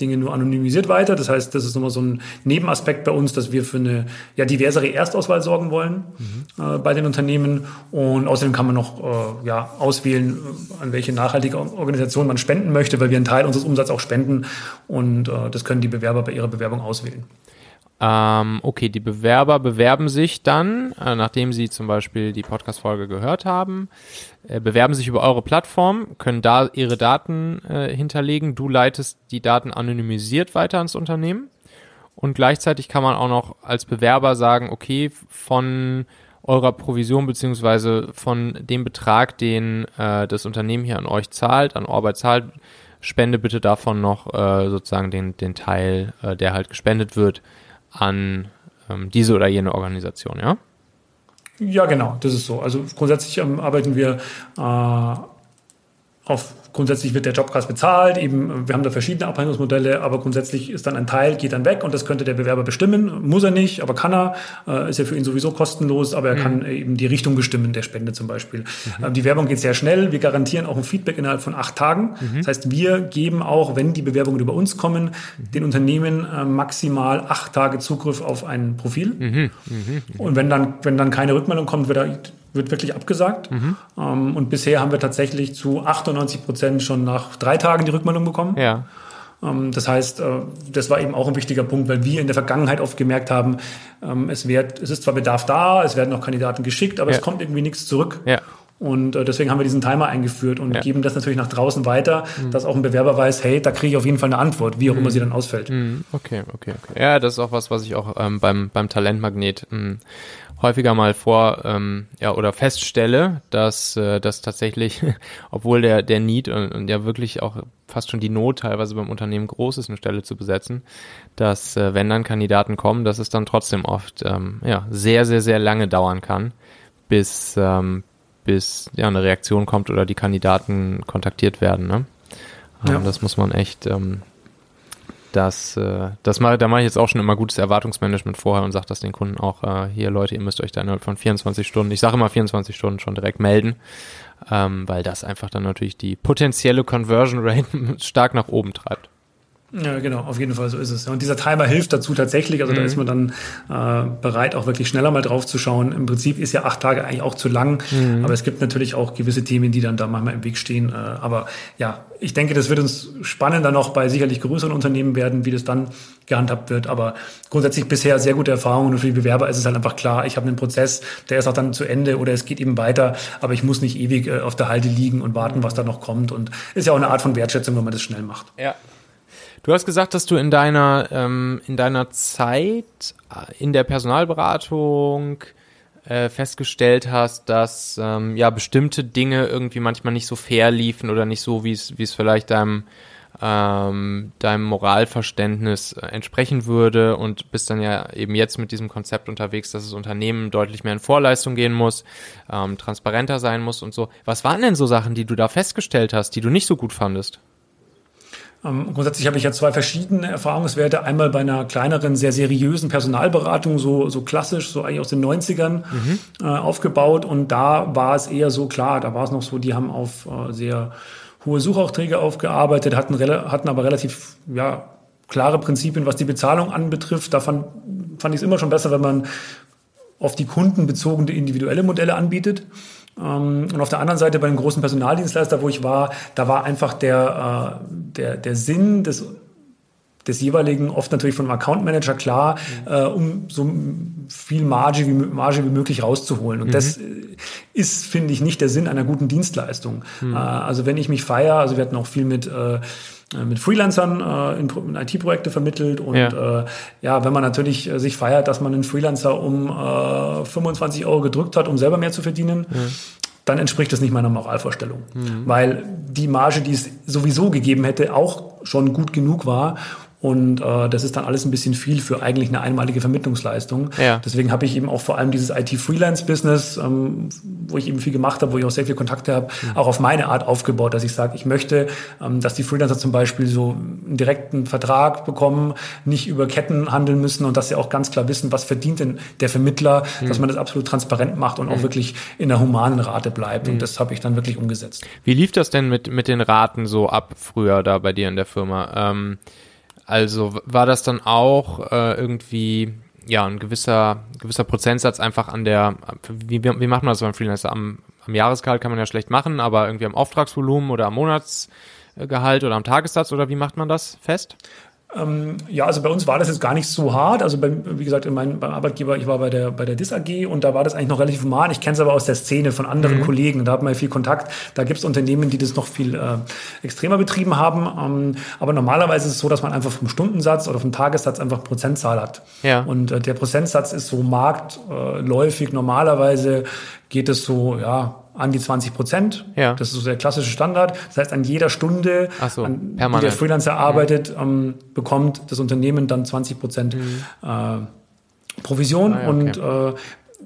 Dinge nur anonymisiert weiter. Das heißt, das ist nochmal so ein Nebenaspekt bei uns, dass wir für eine ja, diversere Erstauswahl sorgen wollen mhm. äh, bei den Unternehmen. Und außerdem kann man noch äh, ja, auswählen, äh, an welche nachhaltige Organisation man spenden möchte, weil wir einen Teil unseres Umsatzes auch spenden. Und äh, das können die Bewerber bei ihrer Bewerbung auswählen. Ähm, okay, die Bewerber bewerben sich dann, äh, nachdem sie zum Beispiel die Podcast-Folge gehört haben, äh, bewerben sich über eure Plattform, können da ihre Daten äh, hinterlegen. Du leitest die Daten anonymisiert weiter ans Unternehmen. Und gleichzeitig kann man auch noch als Bewerber sagen, okay, von eurer Provision beziehungsweise von dem Betrag, den äh, das Unternehmen hier an euch zahlt, an Arbeit zahlt, spende bitte davon noch äh, sozusagen den, den Teil, äh, der halt gespendet wird, an ähm, diese oder jene Organisation, ja? Ja, genau, das ist so. Also grundsätzlich ähm, arbeiten wir äh, auf grundsätzlich wird der Jobcast bezahlt, eben, wir haben da verschiedene Abrechnungsmodelle, aber grundsätzlich ist dann ein Teil, geht dann weg und das könnte der Bewerber bestimmen. Muss er nicht, aber kann er. Äh, ist ja für ihn sowieso kostenlos, aber er mhm. kann eben die Richtung bestimmen, der Spende zum Beispiel. Mhm. Ähm, die Werbung geht sehr schnell. Wir garantieren auch ein Feedback innerhalb von acht Tagen. Mhm. Das heißt, wir geben auch, wenn die Bewerbungen über uns kommen, mhm. den Unternehmen äh, maximal acht Tage Zugriff auf ein Profil. Mhm. Mhm. Und wenn dann, wenn dann keine Rückmeldung kommt, wird er wird wirklich abgesagt. Ähm, und bisher haben wir tatsächlich zu 98 Prozent schon nach drei Tagen die Rückmeldung bekommen. Ja. Ähm, das heißt, äh, das war eben auch ein wichtiger Punkt, weil wir in der Vergangenheit oft gemerkt haben, ähm, es, wird, es ist zwar Bedarf da, es werden auch Kandidaten geschickt, aber ja. es kommt irgendwie nichts zurück. Ja. Und äh, deswegen haben wir diesen Timer eingeführt und ja. geben das natürlich nach draußen weiter, mhm. dass auch ein Bewerber weiß, hey, da kriege ich auf jeden Fall eine Antwort, wie auch mhm. immer sie dann ausfällt. Mhm. Okay, okay, okay. Ja, das ist auch was, was ich auch ähm, beim, beim Talentmagnet ähm, häufiger mal vor ähm, ja oder feststelle, dass äh, das tatsächlich, obwohl der der Need und, und ja wirklich auch fast schon die Not teilweise beim Unternehmen groß ist, eine Stelle zu besetzen, dass äh, wenn dann Kandidaten kommen, dass es dann trotzdem oft ähm, ja sehr sehr sehr lange dauern kann, bis ähm, bis ja eine Reaktion kommt oder die Kandidaten kontaktiert werden. Ne? Ähm, ja. Das muss man echt ähm, das, äh, das mal, da mache ich jetzt auch schon immer gutes Erwartungsmanagement vorher und sage das den Kunden auch, äh, hier Leute, ihr müsst euch da innerhalb von 24 Stunden, ich sage immer 24 Stunden schon direkt melden, ähm, weil das einfach dann natürlich die potenzielle Conversion Rate stark nach oben treibt. Ja, genau, auf jeden Fall so ist es. Und dieser Timer hilft dazu tatsächlich. Also mhm. da ist man dann äh, bereit, auch wirklich schneller mal drauf zu schauen. Im Prinzip ist ja acht Tage eigentlich auch zu lang, mhm. aber es gibt natürlich auch gewisse Themen, die dann da manchmal im Weg stehen. Äh, aber ja, ich denke, das wird uns spannender noch bei sicherlich größeren Unternehmen werden, wie das dann gehandhabt wird. Aber grundsätzlich bisher sehr gute Erfahrungen und für die Bewerber ist es halt einfach klar, ich habe einen Prozess, der ist auch dann zu Ende oder es geht eben weiter, aber ich muss nicht ewig äh, auf der Halde liegen und warten, was da noch kommt. Und ist ja auch eine Art von Wertschätzung, wenn man das schnell macht. Ja. Du hast gesagt, dass du in deiner, ähm, in deiner Zeit äh, in der Personalberatung äh, festgestellt hast, dass ähm, ja bestimmte Dinge irgendwie manchmal nicht so fair liefen oder nicht so, wie es vielleicht deinem ähm, deinem Moralverständnis äh, entsprechen würde und bist dann ja eben jetzt mit diesem Konzept unterwegs, dass das Unternehmen deutlich mehr in Vorleistung gehen muss, ähm, transparenter sein muss und so. Was waren denn so Sachen, die du da festgestellt hast, die du nicht so gut fandest? Ähm, grundsätzlich habe ich ja zwei verschiedene Erfahrungswerte. Einmal bei einer kleineren, sehr seriösen Personalberatung, so, so klassisch, so eigentlich aus den 90ern mhm. äh, aufgebaut. Und da war es eher so klar, da war es noch so, die haben auf äh, sehr hohe Suchaufträge aufgearbeitet, hatten, hatten aber relativ ja, klare Prinzipien, was die Bezahlung anbetrifft. Da fand, fand ich es immer schon besser, wenn man auf die Kunden bezogene individuelle Modelle anbietet. Ähm, und auf der anderen Seite bei einem großen Personaldienstleister, wo ich war, da war einfach der, äh, der, der Sinn des des jeweiligen, oft natürlich von einem Account Manager klar, mhm. äh, um so viel Marge wie, Marge wie möglich rauszuholen. Und mhm. das ist, finde ich, nicht der Sinn einer guten Dienstleistung. Mhm. Äh, also wenn ich mich feiere, also wir hatten auch viel mit äh, mit Freelancern äh, in, in IT-Projekte vermittelt und ja. Äh, ja, wenn man natürlich äh, sich feiert, dass man einen Freelancer um äh, 25 Euro gedrückt hat, um selber mehr zu verdienen, ja dann entspricht das nicht meiner Moralvorstellung. Mhm. Weil die Marge, die es sowieso gegeben hätte, auch schon gut genug war, und äh, das ist dann alles ein bisschen viel für eigentlich eine einmalige Vermittlungsleistung. Ja. Deswegen habe ich eben auch vor allem dieses IT-Freelance-Business, ähm, wo ich eben viel gemacht habe, wo ich auch sehr viele Kontakte habe, mhm. auch auf meine Art aufgebaut, dass ich sage, ich möchte, ähm, dass die Freelancer zum Beispiel so einen direkten Vertrag bekommen, nicht über Ketten handeln müssen und dass sie auch ganz klar wissen, was verdient denn der Vermittler, mhm. dass man das absolut transparent macht und mhm. auch wirklich in der humanen Rate bleibt. Und mhm. das habe ich dann wirklich umgesetzt. Wie lief das denn mit, mit den Raten so ab früher da bei dir in der Firma? Ähm also war das dann auch äh, irgendwie ja ein gewisser gewisser Prozentsatz einfach an der wie, wie macht man das beim Freelancer am, am Jahresgehalt kann man ja schlecht machen, aber irgendwie am Auftragsvolumen oder am Monatsgehalt oder am Tagessatz oder wie macht man das fest? Ähm, ja, also bei uns war das jetzt gar nicht so hart. Also bei, wie gesagt, in meinem, beim Arbeitgeber, ich war bei der, bei der DIS AG und da war das eigentlich noch relativ human. Ich kenne es aber aus der Szene von anderen mhm. Kollegen. Da hat man ja viel Kontakt. Da gibt es Unternehmen, die das noch viel äh, extremer betrieben haben. Ähm, aber normalerweise ist es so, dass man einfach vom Stundensatz oder vom Tagessatz einfach Prozentzahl hat. Ja. Und äh, der Prozentsatz ist so marktläufig. Normalerweise geht es so, ja, an die 20 Prozent. Ja. Das ist so der klassische Standard. Das heißt, an jeder Stunde, so, an, die der Freelancer arbeitet, mhm. ähm, bekommt das Unternehmen dann 20 Prozent mhm. äh, Provision. Ah, ja, okay. Und äh,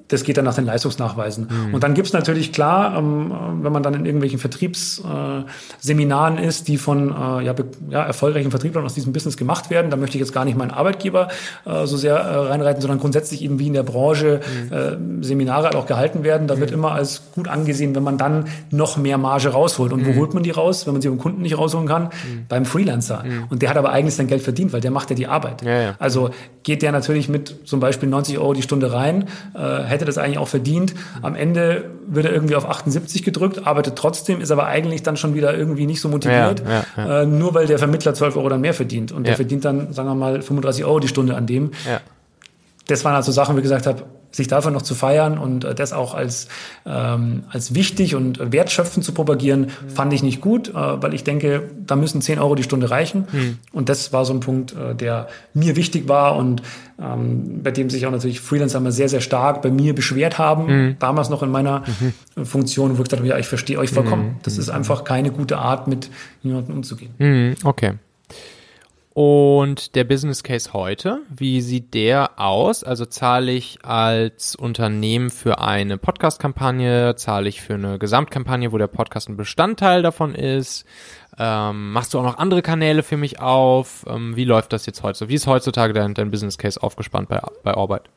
das geht dann nach den Leistungsnachweisen. Mhm. Und dann gibt's natürlich klar, ähm, wenn man dann in irgendwelchen Vertriebsseminaren äh, ist, die von äh, ja, ja, erfolgreichen Vertrieblern aus diesem Business gemacht werden, da möchte ich jetzt gar nicht meinen Arbeitgeber äh, so sehr äh, reinreiten, sondern grundsätzlich eben wie in der Branche mhm. äh, Seminare halt auch gehalten werden. Da mhm. wird immer als gut angesehen, wenn man dann noch mehr Marge rausholt. Und wo mhm. holt man die raus, wenn man sie beim Kunden nicht rausholen kann? Mhm. Beim Freelancer. Mhm. Und der hat aber eigentlich sein Geld verdient, weil der macht ja die Arbeit. Ja, ja. Also geht der natürlich mit zum Beispiel 90 Euro die Stunde rein, äh, hätte das eigentlich auch verdient. Am Ende wird er irgendwie auf 78 gedrückt, arbeitet trotzdem, ist aber eigentlich dann schon wieder irgendwie nicht so motiviert, ja, ja, ja. Äh, nur weil der Vermittler 12 Euro dann mehr verdient. Und der verdient dann, sagen wir mal, 35 Euro die Stunde an dem. Das waren also Sachen, ich gesagt habe, sich davon noch zu feiern und äh, das auch als, ähm, als wichtig und wertschöpfend zu propagieren, mhm. fand ich nicht gut, äh, weil ich denke, da müssen 10 Euro die Stunde reichen. Mhm. Und das war so ein Punkt, äh, der mir wichtig war und ähm, bei dem sich auch natürlich Freelancer immer sehr, sehr stark bei mir beschwert haben, mhm. damals noch in meiner mhm. Funktion, wo ich gesagt habe, ja, ich verstehe euch vollkommen. Mhm. Das ist einfach keine gute Art, mit jemandem umzugehen. Mhm. Okay. Und der Business Case heute, wie sieht der aus? Also zahle ich als Unternehmen für eine Podcast-Kampagne, zahle ich für eine Gesamtkampagne, wo der Podcast ein Bestandteil davon ist? Ähm, machst du auch noch andere Kanäle für mich auf? Ähm, wie läuft das jetzt heute? Wie ist heutzutage dein, dein Business Case aufgespannt bei, bei Arbeit?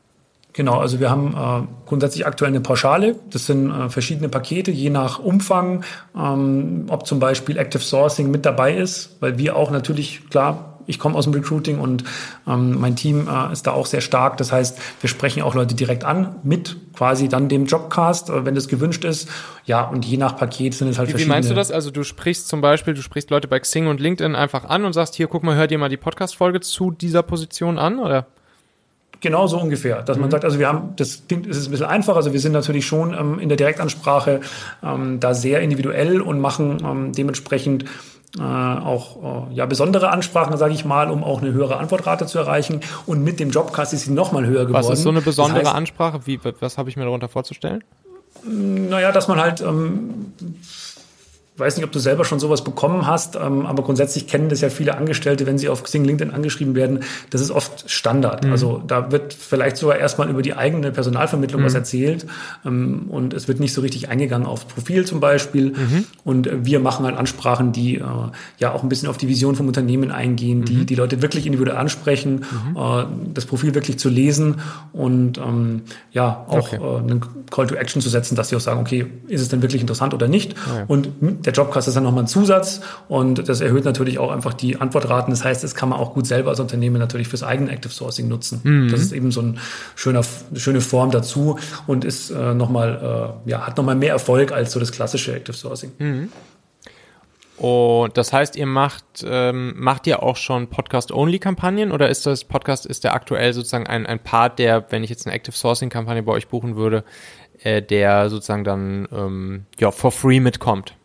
Genau, also wir haben äh, grundsätzlich aktuell eine Pauschale. Das sind äh, verschiedene Pakete, je nach Umfang, ähm, ob zum Beispiel Active Sourcing mit dabei ist, weil wir auch natürlich, klar, Ich komme aus dem Recruiting und ähm, mein Team äh, ist da auch sehr stark. Das heißt, wir sprechen auch Leute direkt an mit quasi dann dem Jobcast, äh, wenn das gewünscht ist. Ja, und je nach Paket sind es halt wie, verschiedene. Wie meinst du das? Also du sprichst zum Beispiel, du sprichst Leute bei Xing und LinkedIn einfach an und sagst, hier, guck mal, hör dir mal die Podcast-Folge zu dieser Position an, oder? Genau so ungefähr, dass man mhm. sagt, also wir haben, das klingt, es ist ein bisschen einfacher, also wir sind natürlich schon ähm, in der Direktansprache ähm, da sehr individuell und machen ähm, dementsprechend äh, auch äh, ja, besondere Ansprachen, sage ich mal, um auch eine höhere Antwortrate zu erreichen. Und mit dem Jobcast ist sie nochmal höher geworden. Was ist so eine besondere das heißt, Ansprache? Wie, was habe ich mir darunter vorzustellen? Naja, dass man halt ähm, weiß nicht, ob du selber schon sowas bekommen hast, ähm, aber grundsätzlich kennen das ja viele Angestellte, wenn sie auf Xing LinkedIn angeschrieben werden. Das ist oft Standard. Mhm. Also da wird vielleicht sogar erstmal über die eigene Personalvermittlung mhm. was erzählt ähm, und es wird nicht so richtig eingegangen aufs Profil zum Beispiel. Mhm. Und wir machen halt Ansprachen, die äh, ja auch ein bisschen auf die Vision vom Unternehmen eingehen, die mhm. die Leute wirklich individuell ansprechen, mhm. äh, das Profil wirklich zu lesen und ähm, ja auch okay. äh, einen Call to Action zu setzen, dass sie auch sagen, okay, ist es denn wirklich interessant oder nicht? Ah, ja. Und der Jobcast ist dann nochmal ein Zusatz und das erhöht natürlich auch einfach die Antwortraten. Das heißt, das kann man auch gut selber als Unternehmen natürlich fürs eigene Active Sourcing nutzen. Mhm. Das ist eben so ein schöner, eine schöne Form dazu und ist äh, nochmal, äh, ja, hat nochmal mehr Erfolg als so das klassische Active Sourcing. Mhm. Und das heißt, ihr macht, ähm, macht ihr auch schon Podcast-Only-Kampagnen oder ist das Podcast, ist der aktuell sozusagen ein, ein Part, der, wenn ich jetzt eine Active Sourcing-Kampagne bei euch buchen würde, äh, der sozusagen dann ähm, ja for free mitkommt?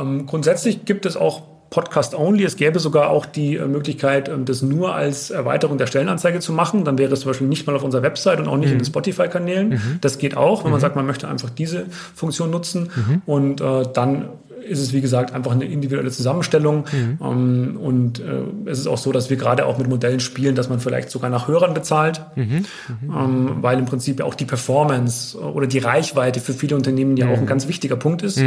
Ähm, grundsätzlich gibt es auch Podcast-only. Es gäbe sogar auch die äh, Möglichkeit, ähm, das nur als Erweiterung der Stellenanzeige zu machen. Dann wäre es zum Beispiel nicht mal auf unserer Website und auch nicht mhm. in den Spotify-Kanälen. Mhm. Das geht auch, wenn mhm. man sagt, man möchte einfach diese Funktion nutzen. Mhm. Und äh, dann ist es, wie gesagt, einfach eine individuelle Zusammenstellung. Mhm. Ähm, und äh, es ist auch so, dass wir gerade auch mit Modellen spielen, dass man vielleicht sogar nach Hörern bezahlt, mhm. Mhm. Ähm, weil im Prinzip auch die Performance oder die Reichweite für viele Unternehmen ja auch ein ganz wichtiger Punkt ist.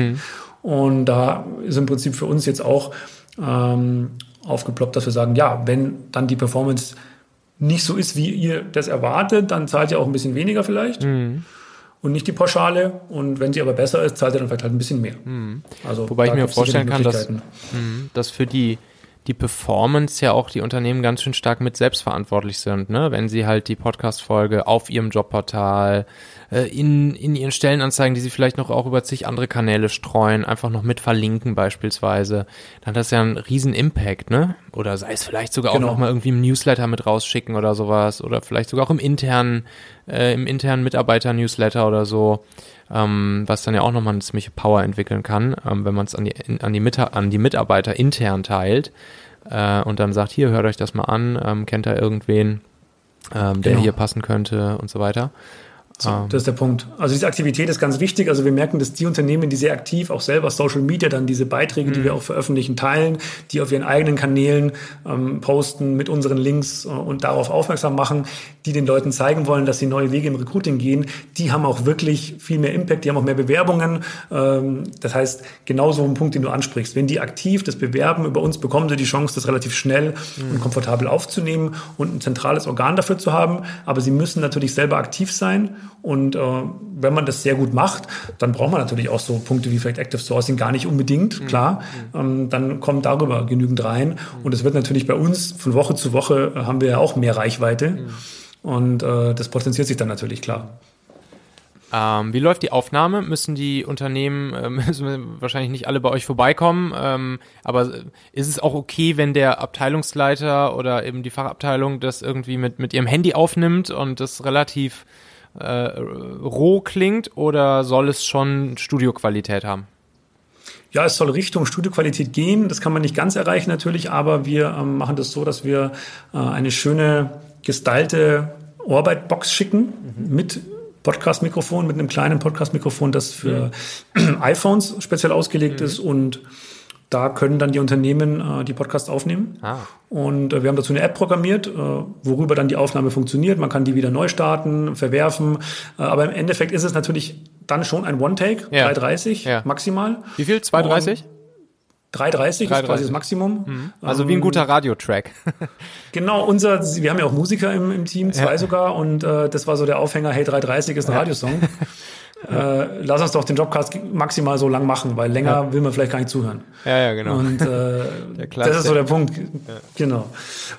Und da ist im Prinzip für uns jetzt auch ähm, aufgeploppt, dass wir sagen, ja, wenn dann die Performance nicht so ist, wie ihr das erwartet, dann zahlt ihr auch ein bisschen weniger vielleicht. Mhm. Und nicht die Pauschale. Und wenn sie aber besser ist, zahlt ihr dann vielleicht halt ein bisschen mehr. Mhm. Also, Wobei ich mir vorstellen kann, dass, mh, dass für die die Performance ja auch die Unternehmen ganz schön stark mit selbstverantwortlich sind, ne? Wenn sie halt die Podcast-Folge auf ihrem Jobportal, äh, in, in ihren Stellenanzeigen, die sie vielleicht noch auch über zig andere Kanäle streuen, einfach noch mit verlinken beispielsweise, dann hat das ja einen riesen Impact, ne? Oder sei es vielleicht sogar genau. auch noch mal irgendwie im Newsletter mit rausschicken oder sowas oder vielleicht sogar auch im internen, äh, im internen Mitarbeiter-Newsletter oder so ähm, was dann ja auch nochmal eine ziemliche Power entwickeln kann, ähm, wenn man es an die, an, die an die Mitarbeiter intern teilt äh, und dann sagt, hier, hört euch das mal an, ähm, kennt da irgendwen, ähm, der genau. hier passen könnte und so weiter. So, ähm. das ist der Punkt. Also diese Aktivität ist ganz wichtig. Also wir merken, dass die Unternehmen, die sehr aktiv auch selber Social Media dann diese Beiträge, mhm. die wir auch veröffentlichen, teilen, die auf ihren eigenen Kanälen ähm, posten mit unseren Links äh, und darauf aufmerksam machen, die den Leuten zeigen wollen, dass sie neue Wege im Recruiting gehen, die haben auch wirklich viel mehr Impact, die haben auch mehr Bewerbungen. Ähm, das heißt, genauso ein Punkt, den du ansprichst. Wenn die aktiv das bewerben über uns, bekommen sie die Chance, das relativ schnell mhm. und komfortabel aufzunehmen und ein zentrales Organ dafür zu haben. Aber sie müssen natürlich selber aktiv sein und äh, wenn man das sehr gut macht, dann braucht man natürlich auch so Punkte wie vielleicht Active Sourcing gar nicht unbedingt, mhm. klar. Mhm. Ähm, dann kommt darüber genügend rein. Mhm. Und es wird natürlich bei uns von Woche zu Woche äh, haben wir ja auch mehr Reichweite. Mhm. Und äh, das potenziert sich dann natürlich klar. Ähm, wie läuft die Aufnahme? Müssen die Unternehmen, äh, müssen wahrscheinlich nicht alle bei euch vorbeikommen, ähm, aber ist es auch okay, wenn der Abteilungsleiter oder eben die Fachabteilung das irgendwie mit, mit ihrem Handy aufnimmt und das relativ äh, roh klingt oder soll es schon Studioqualität haben? Ja, es soll Richtung Studioqualität gehen. Das kann man nicht ganz erreichen natürlich, aber wir ähm, machen das so, dass wir äh, eine schöne gestylte Orbit-Box schicken mhm. mit Podcast-Mikrofon, mit einem kleinen Podcast-Mikrofon, das für mhm. iPhones speziell ausgelegt mhm. ist und da können dann die Unternehmen äh, die Podcasts aufnehmen. Ah. Und äh, wir haben dazu eine App programmiert, äh, worüber dann die Aufnahme funktioniert. Man kann die wieder neu starten, verwerfen. Äh, aber im Endeffekt ist es natürlich dann schon ein One-Take, ja. 330 ja. maximal. Wie viel? 230? 330 ist quasi das Maximum. Mhm. Also wie ein guter Radiotrack. genau, unser, wir haben ja auch Musiker im, im Team, zwei ja. sogar, und äh, das war so der Aufhänger, hey, 330 ist ein Radiosong. äh, lass uns doch den Jobcast maximal so lang machen, weil länger ja. will man vielleicht gar nicht zuhören. Ja, ja, genau. Und äh, das ist so der Punkt. Ja. Genau.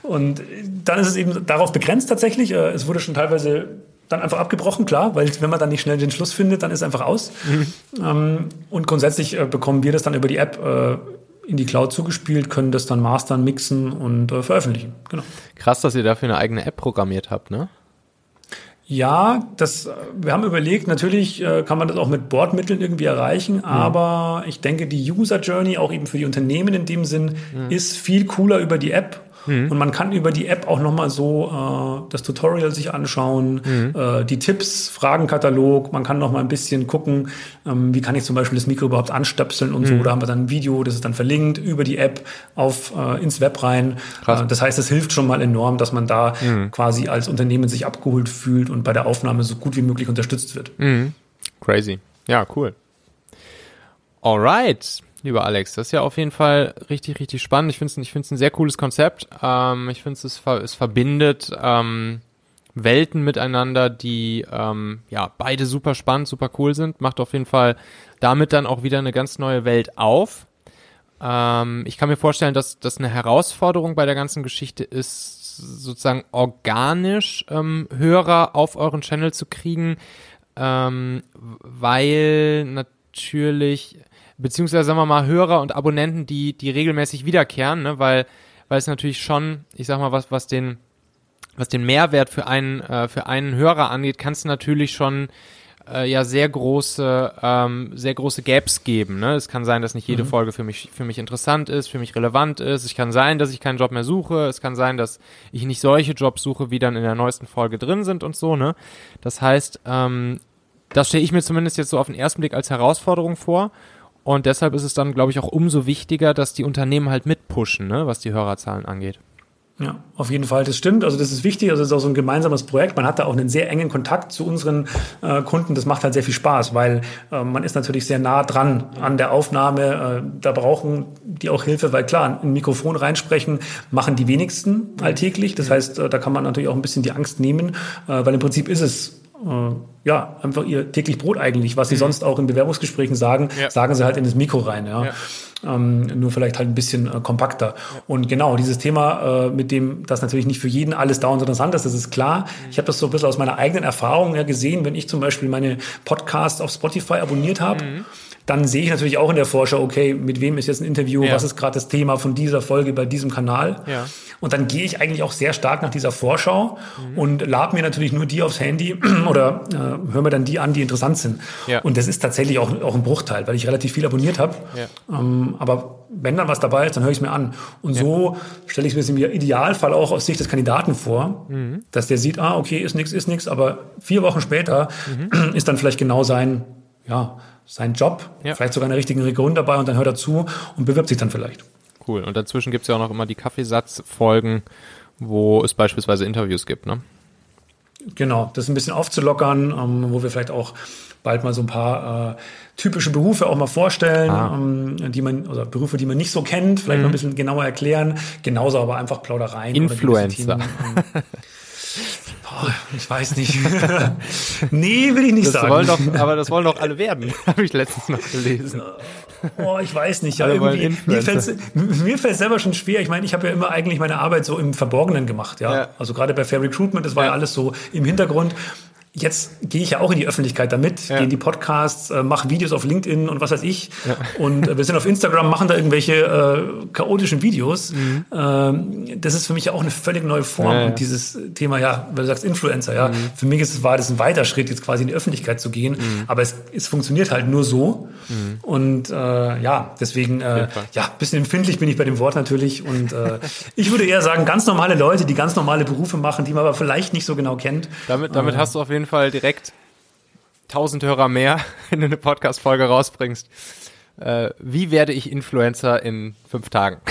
Und dann ist es eben darauf begrenzt tatsächlich. Äh, es wurde schon teilweise dann einfach abgebrochen, klar, weil wenn man dann nicht schnell den Schluss findet, dann ist es einfach aus. Mhm. Ähm, und grundsätzlich äh, bekommen wir das dann über die App äh, in die Cloud zugespielt, können das dann mastern, mixen und veröffentlichen. Genau. Krass, dass ihr dafür eine eigene App programmiert habt, ne? Ja, das, wir haben überlegt, natürlich äh, kann man das auch mit Bordmitteln irgendwie erreichen, mhm. aber ich denke, die User Journey, auch eben für die Unternehmen in dem Sinn, mhm. ist viel cooler über die App Mhm. Und man kann über die App auch nochmal so äh, das Tutorial sich anschauen, mhm. äh, die Tipps, Fragenkatalog. Man kann nochmal ein bisschen gucken, ähm, wie kann ich zum Beispiel das Mikro überhaupt anstöpseln und mhm. so. Da haben wir dann ein Video, das ist dann verlinkt über die App auf äh, ins Web rein. Äh, das heißt, es hilft schon mal enorm, dass man da mhm. quasi als Unternehmen sich abgeholt fühlt und bei der Aufnahme so gut wie möglich unterstützt wird. Mhm. Crazy. Ja, cool. Alright lieber Alex. Das ist ja auf jeden Fall richtig, richtig spannend. Ich finde es ich ein sehr cooles Konzept. Ähm, ich finde es, es verbindet ähm, Welten miteinander, die ähm, ja beide super spannend, super cool sind. Macht auf jeden Fall damit dann auch wieder eine ganz neue Welt auf. Ähm, ich kann mir vorstellen, dass das eine Herausforderung bei der ganzen Geschichte ist, sozusagen organisch ähm, Hörer auf euren Channel zu kriegen, ähm, weil natürlich beziehungsweise sagen wir mal Hörer und Abonnenten, die, die regelmäßig wiederkehren, ne? weil, weil es natürlich schon, ich sag mal, was, was den, was den Mehrwert für einen, äh, für einen Hörer angeht, kann es natürlich schon äh, ja sehr große, ähm, sehr große Gaps geben. Ne? Es kann sein, dass nicht jede mhm. Folge für mich, für mich interessant ist, für mich relevant ist. Es kann sein, dass ich keinen Job mehr suche. Es kann sein, dass ich nicht solche Jobs suche, wie dann in der neuesten Folge drin sind und so. Ne? Das heißt, ähm, das stelle ich mir zumindest jetzt so auf den ersten Blick als Herausforderung vor. Und deshalb ist es dann, glaube ich, auch umso wichtiger, dass die Unternehmen halt mitpushen, ne, was die Hörerzahlen angeht. Ja, auf jeden Fall, das stimmt. Also das ist wichtig. Also das ist auch so ein gemeinsames Projekt. Man hat da auch einen sehr engen Kontakt zu unseren äh, Kunden. Das macht halt sehr viel Spaß, weil äh, man ist natürlich sehr nah dran an der Aufnahme. Äh, da brauchen die auch Hilfe, weil klar, ein Mikrofon reinsprechen machen die wenigsten alltäglich. Das heißt, äh, da kann man natürlich auch ein bisschen die Angst nehmen, äh, weil im Prinzip ist es äh, ja, einfach ihr täglich Brot eigentlich. Was sie mhm. sonst auch in Bewerbungsgesprächen sagen, ja. sagen sie halt in das Mikro rein. Ja. ja. Ähm, nur vielleicht halt ein bisschen äh, kompakter. Ja. Und genau, dieses Thema, äh, mit dem das natürlich nicht für jeden alles dauernd interessant ist, das ist klar. Mhm. Ich habe das so ein bisschen aus meiner eigenen Erfahrung ja gesehen, wenn ich zum Beispiel meine Podcasts auf Spotify abonniert habe. Mhm dann sehe ich natürlich auch in der Vorschau, okay, mit wem ist jetzt ein Interview, ja. was ist gerade das Thema von dieser Folge bei diesem Kanal. Ja. Und dann gehe ich eigentlich auch sehr stark nach dieser Vorschau mhm. und lade mir natürlich nur die aufs Handy oder äh, höre mir dann die an, die interessant sind. Ja. Und das ist tatsächlich auch, auch ein Bruchteil, weil ich relativ viel abonniert habe. Ähm, aber wenn dann was dabei ist, dann höre ich es mir an. Und so stelle ich es mir im Idealfall auch aus Sicht des Kandidaten vor, mhm. dass der sieht, ah, okay, ist nichts, ist nichts, aber vier Wochen später mhm. ist dann vielleicht genau sein, ja, sein Job, ja. vielleicht sogar eine richtige Region dabei und dann hört er zu und bewirbt sich dann vielleicht. Cool. Und dazwischen gibt es ja auch noch immer die Kaffeesatzfolgen, wo es beispielsweise Interviews gibt, ne? Genau, das ein bisschen aufzulockern, ähm, wo wir vielleicht auch bald mal so ein paar äh, typische Berufe auch mal vorstellen, ah. ähm, die man, oder Berufe, die man nicht so kennt, vielleicht mhm. mal ein bisschen genauer erklären. Genauso aber einfach Plaudereien. Influencer. Oh, ich weiß nicht. nee, will ich nicht das sagen. Doch, aber das wollen doch alle werden, habe ich letztens noch gelesen. Oh, ich weiß nicht. Ja, irgendwie, mir fällt es selber schon schwer. Ich meine, ich habe ja immer eigentlich meine Arbeit so im Verborgenen gemacht. Ja? ja. Also gerade bei Fair Recruitment, das war ja. ja alles so im Hintergrund. Jetzt gehe ich ja auch in die Öffentlichkeit damit, ja. gehe in die Podcasts, äh, mache Videos auf LinkedIn und was weiß ich. Ja. Und äh, wir sind auf Instagram, machen da irgendwelche äh, chaotischen Videos. Mhm. Ähm, das ist für mich ja auch eine völlig neue Form. Ja, und dieses Thema, ja, weil du sagst Influencer, ja, mhm. für mich ist es, war das ein weiter Schritt, jetzt quasi in die Öffentlichkeit zu gehen. Mhm. Aber es, es funktioniert halt nur so. Mhm. Und äh, ja, deswegen, äh, ja, bisschen empfindlich bin ich bei dem Wort natürlich. Und äh, ich würde eher sagen, ganz normale Leute, die ganz normale Berufe machen, die man aber vielleicht nicht so genau kennt. Damit, damit äh, hast du auf jeden jeden Fall direkt 1000 Hörer mehr, wenn du eine Podcast-Folge rausbringst. Äh, wie werde ich Influencer in fünf Tagen?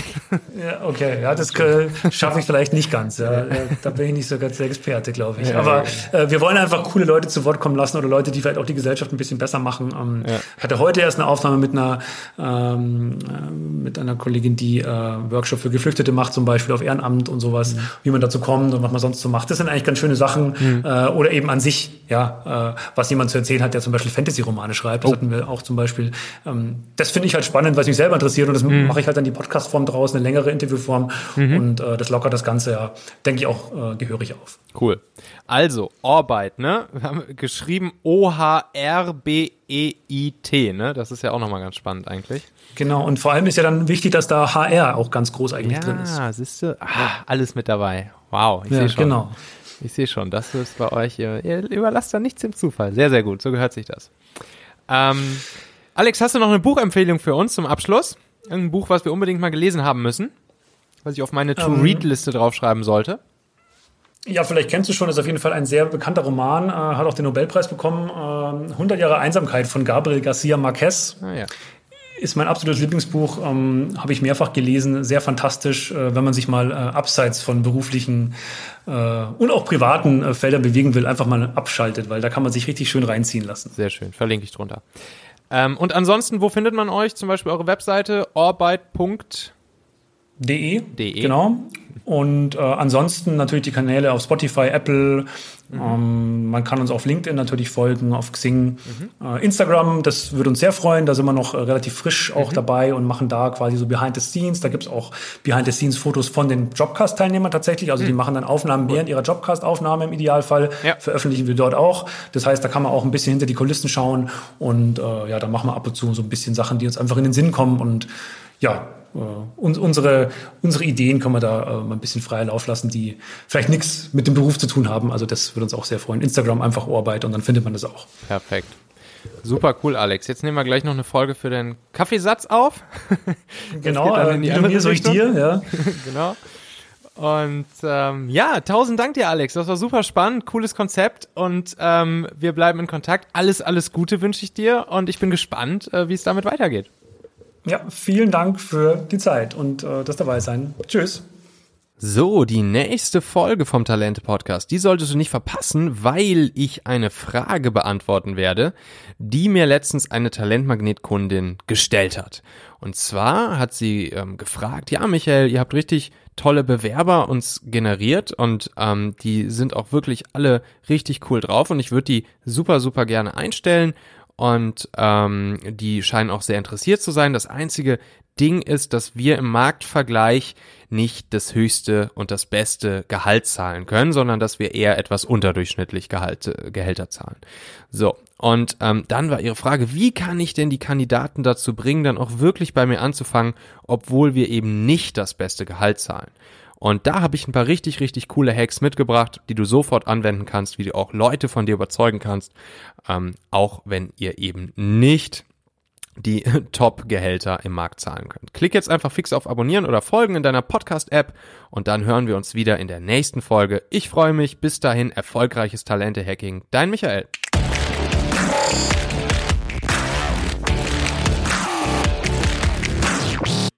Ja, okay, ja, das äh, schaffe ich vielleicht nicht ganz. Ja. Da bin ich nicht so ganz der Experte, glaube ich. Aber äh, wir wollen einfach coole Leute zu Wort kommen lassen oder Leute, die vielleicht auch die Gesellschaft ein bisschen besser machen. Ähm, ja. Ich hatte heute erst eine Aufnahme mit einer ähm, äh, mit einer Kollegin, die äh, Workshop für Geflüchtete macht, zum Beispiel auf Ehrenamt und sowas, mhm. wie man dazu kommt und was man sonst so macht. Das sind eigentlich ganz schöne Sachen. Mhm. Äh, oder eben an sich, ja, äh, was jemand zu erzählen hat, der zum Beispiel Fantasy-Romane schreibt. Das oh. hatten wir auch zum Beispiel. Ähm, das finde ich halt spannend, was mich selber interessiert und das mhm. mache ich halt dann die Podcast-Form draus, eine längere Interviewform mhm. und äh, das lockert das Ganze ja, denke ich, auch äh, gehörig auf. Cool. Also, Orbeit, ne? Wir haben geschrieben O-H-R-B-E-I-T, ne? Das ist ja auch nochmal ganz spannend eigentlich. Genau, und vor allem ist ja dann wichtig, dass da HR auch ganz groß eigentlich ja, drin ist. Ja, siehst du? Ah, alles mit dabei. Wow, ich ja, sehe schon. Genau. Ich sehe schon, das ist bei euch, ihr, ihr überlasst da nichts dem Zufall. Sehr, sehr gut, so gehört sich das. Ähm, Alex, hast du noch eine Buchempfehlung für uns zum Abschluss? Ein Buch, was wir unbedingt mal gelesen haben müssen? Was ich auf meine To-Read-Liste ähm, draufschreiben sollte? Ja, vielleicht kennst du schon, ist auf jeden Fall ein sehr bekannter Roman, äh, hat auch den Nobelpreis bekommen. Äh, 100 Jahre Einsamkeit von Gabriel Garcia Marquez. Ah, ja. Ist mein absolutes Lieblingsbuch, ähm, habe ich mehrfach gelesen, sehr fantastisch, äh, wenn man sich mal äh, abseits von beruflichen äh, und auch privaten äh, Feldern bewegen will, einfach mal abschaltet, weil da kann man sich richtig schön reinziehen lassen. Sehr schön, verlinke ich drunter. Ähm, und ansonsten, wo findet man euch? Zum Beispiel eure Webseite orbit.de. De, genau. Und äh, ansonsten natürlich die Kanäle auf Spotify, Apple. Mhm. Ähm, man kann uns auf LinkedIn natürlich folgen, auf Xing, mhm. äh, Instagram. Das würde uns sehr freuen. Da sind wir noch äh, relativ frisch auch mhm. dabei und machen da quasi so Behind the Scenes. Da gibt's auch Behind the Scenes Fotos von den Jobcast-Teilnehmern tatsächlich. Also die mhm. machen dann Aufnahmen während ihrer Jobcast-Aufnahme im Idealfall. Ja. Veröffentlichen wir dort auch. Das heißt, da kann man auch ein bisschen hinter die Kulissen schauen. Und äh, ja, da machen wir ab und zu so ein bisschen Sachen, die uns einfach in den Sinn kommen. Und ja, äh, unsere, unsere Ideen können wir da äh, mal ein bisschen freier Lauf lassen, die vielleicht nichts mit dem Beruf zu tun haben. Also das würde uns auch sehr freuen. Instagram einfach Ohrarbeit und dann findet man das auch. Perfekt. Super cool, Alex. Jetzt nehmen wir gleich noch eine Folge für den Kaffeesatz auf. genau, äh, wie mir, so ich dir, ja. genau. Und ähm, ja, tausend Dank dir, Alex. Das war super spannend, cooles Konzept und ähm, wir bleiben in Kontakt. Alles, alles Gute wünsche ich dir und ich bin gespannt, äh, wie es damit weitergeht. Ja, vielen Dank für die Zeit und äh, das dabei sein. Tschüss. So, die nächste Folge vom Talente Podcast, die solltest du nicht verpassen, weil ich eine Frage beantworten werde, die mir letztens eine Talentmagnetkundin gestellt hat. Und zwar hat sie ähm, gefragt, ja Michael, ihr habt richtig tolle Bewerber uns generiert und ähm, die sind auch wirklich alle richtig cool drauf und ich würde die super, super gerne einstellen und ähm, die scheinen auch sehr interessiert zu sein. Das einzige Ding ist, dass wir im Marktvergleich nicht das höchste und das beste Gehalt zahlen können, sondern dass wir eher etwas unterdurchschnittlich Gehalt, Gehälter zahlen. So, und ähm, dann war Ihre Frage, wie kann ich denn die Kandidaten dazu bringen, dann auch wirklich bei mir anzufangen, obwohl wir eben nicht das beste Gehalt zahlen? Und da habe ich ein paar richtig, richtig coole Hacks mitgebracht, die du sofort anwenden kannst, wie du auch Leute von dir überzeugen kannst, ähm, auch wenn ihr eben nicht die Top-Gehälter im Markt zahlen könnt. Klick jetzt einfach fix auf Abonnieren oder Folgen in deiner Podcast-App und dann hören wir uns wieder in der nächsten Folge. Ich freue mich. Bis dahin erfolgreiches Talente-Hacking. Dein Michael.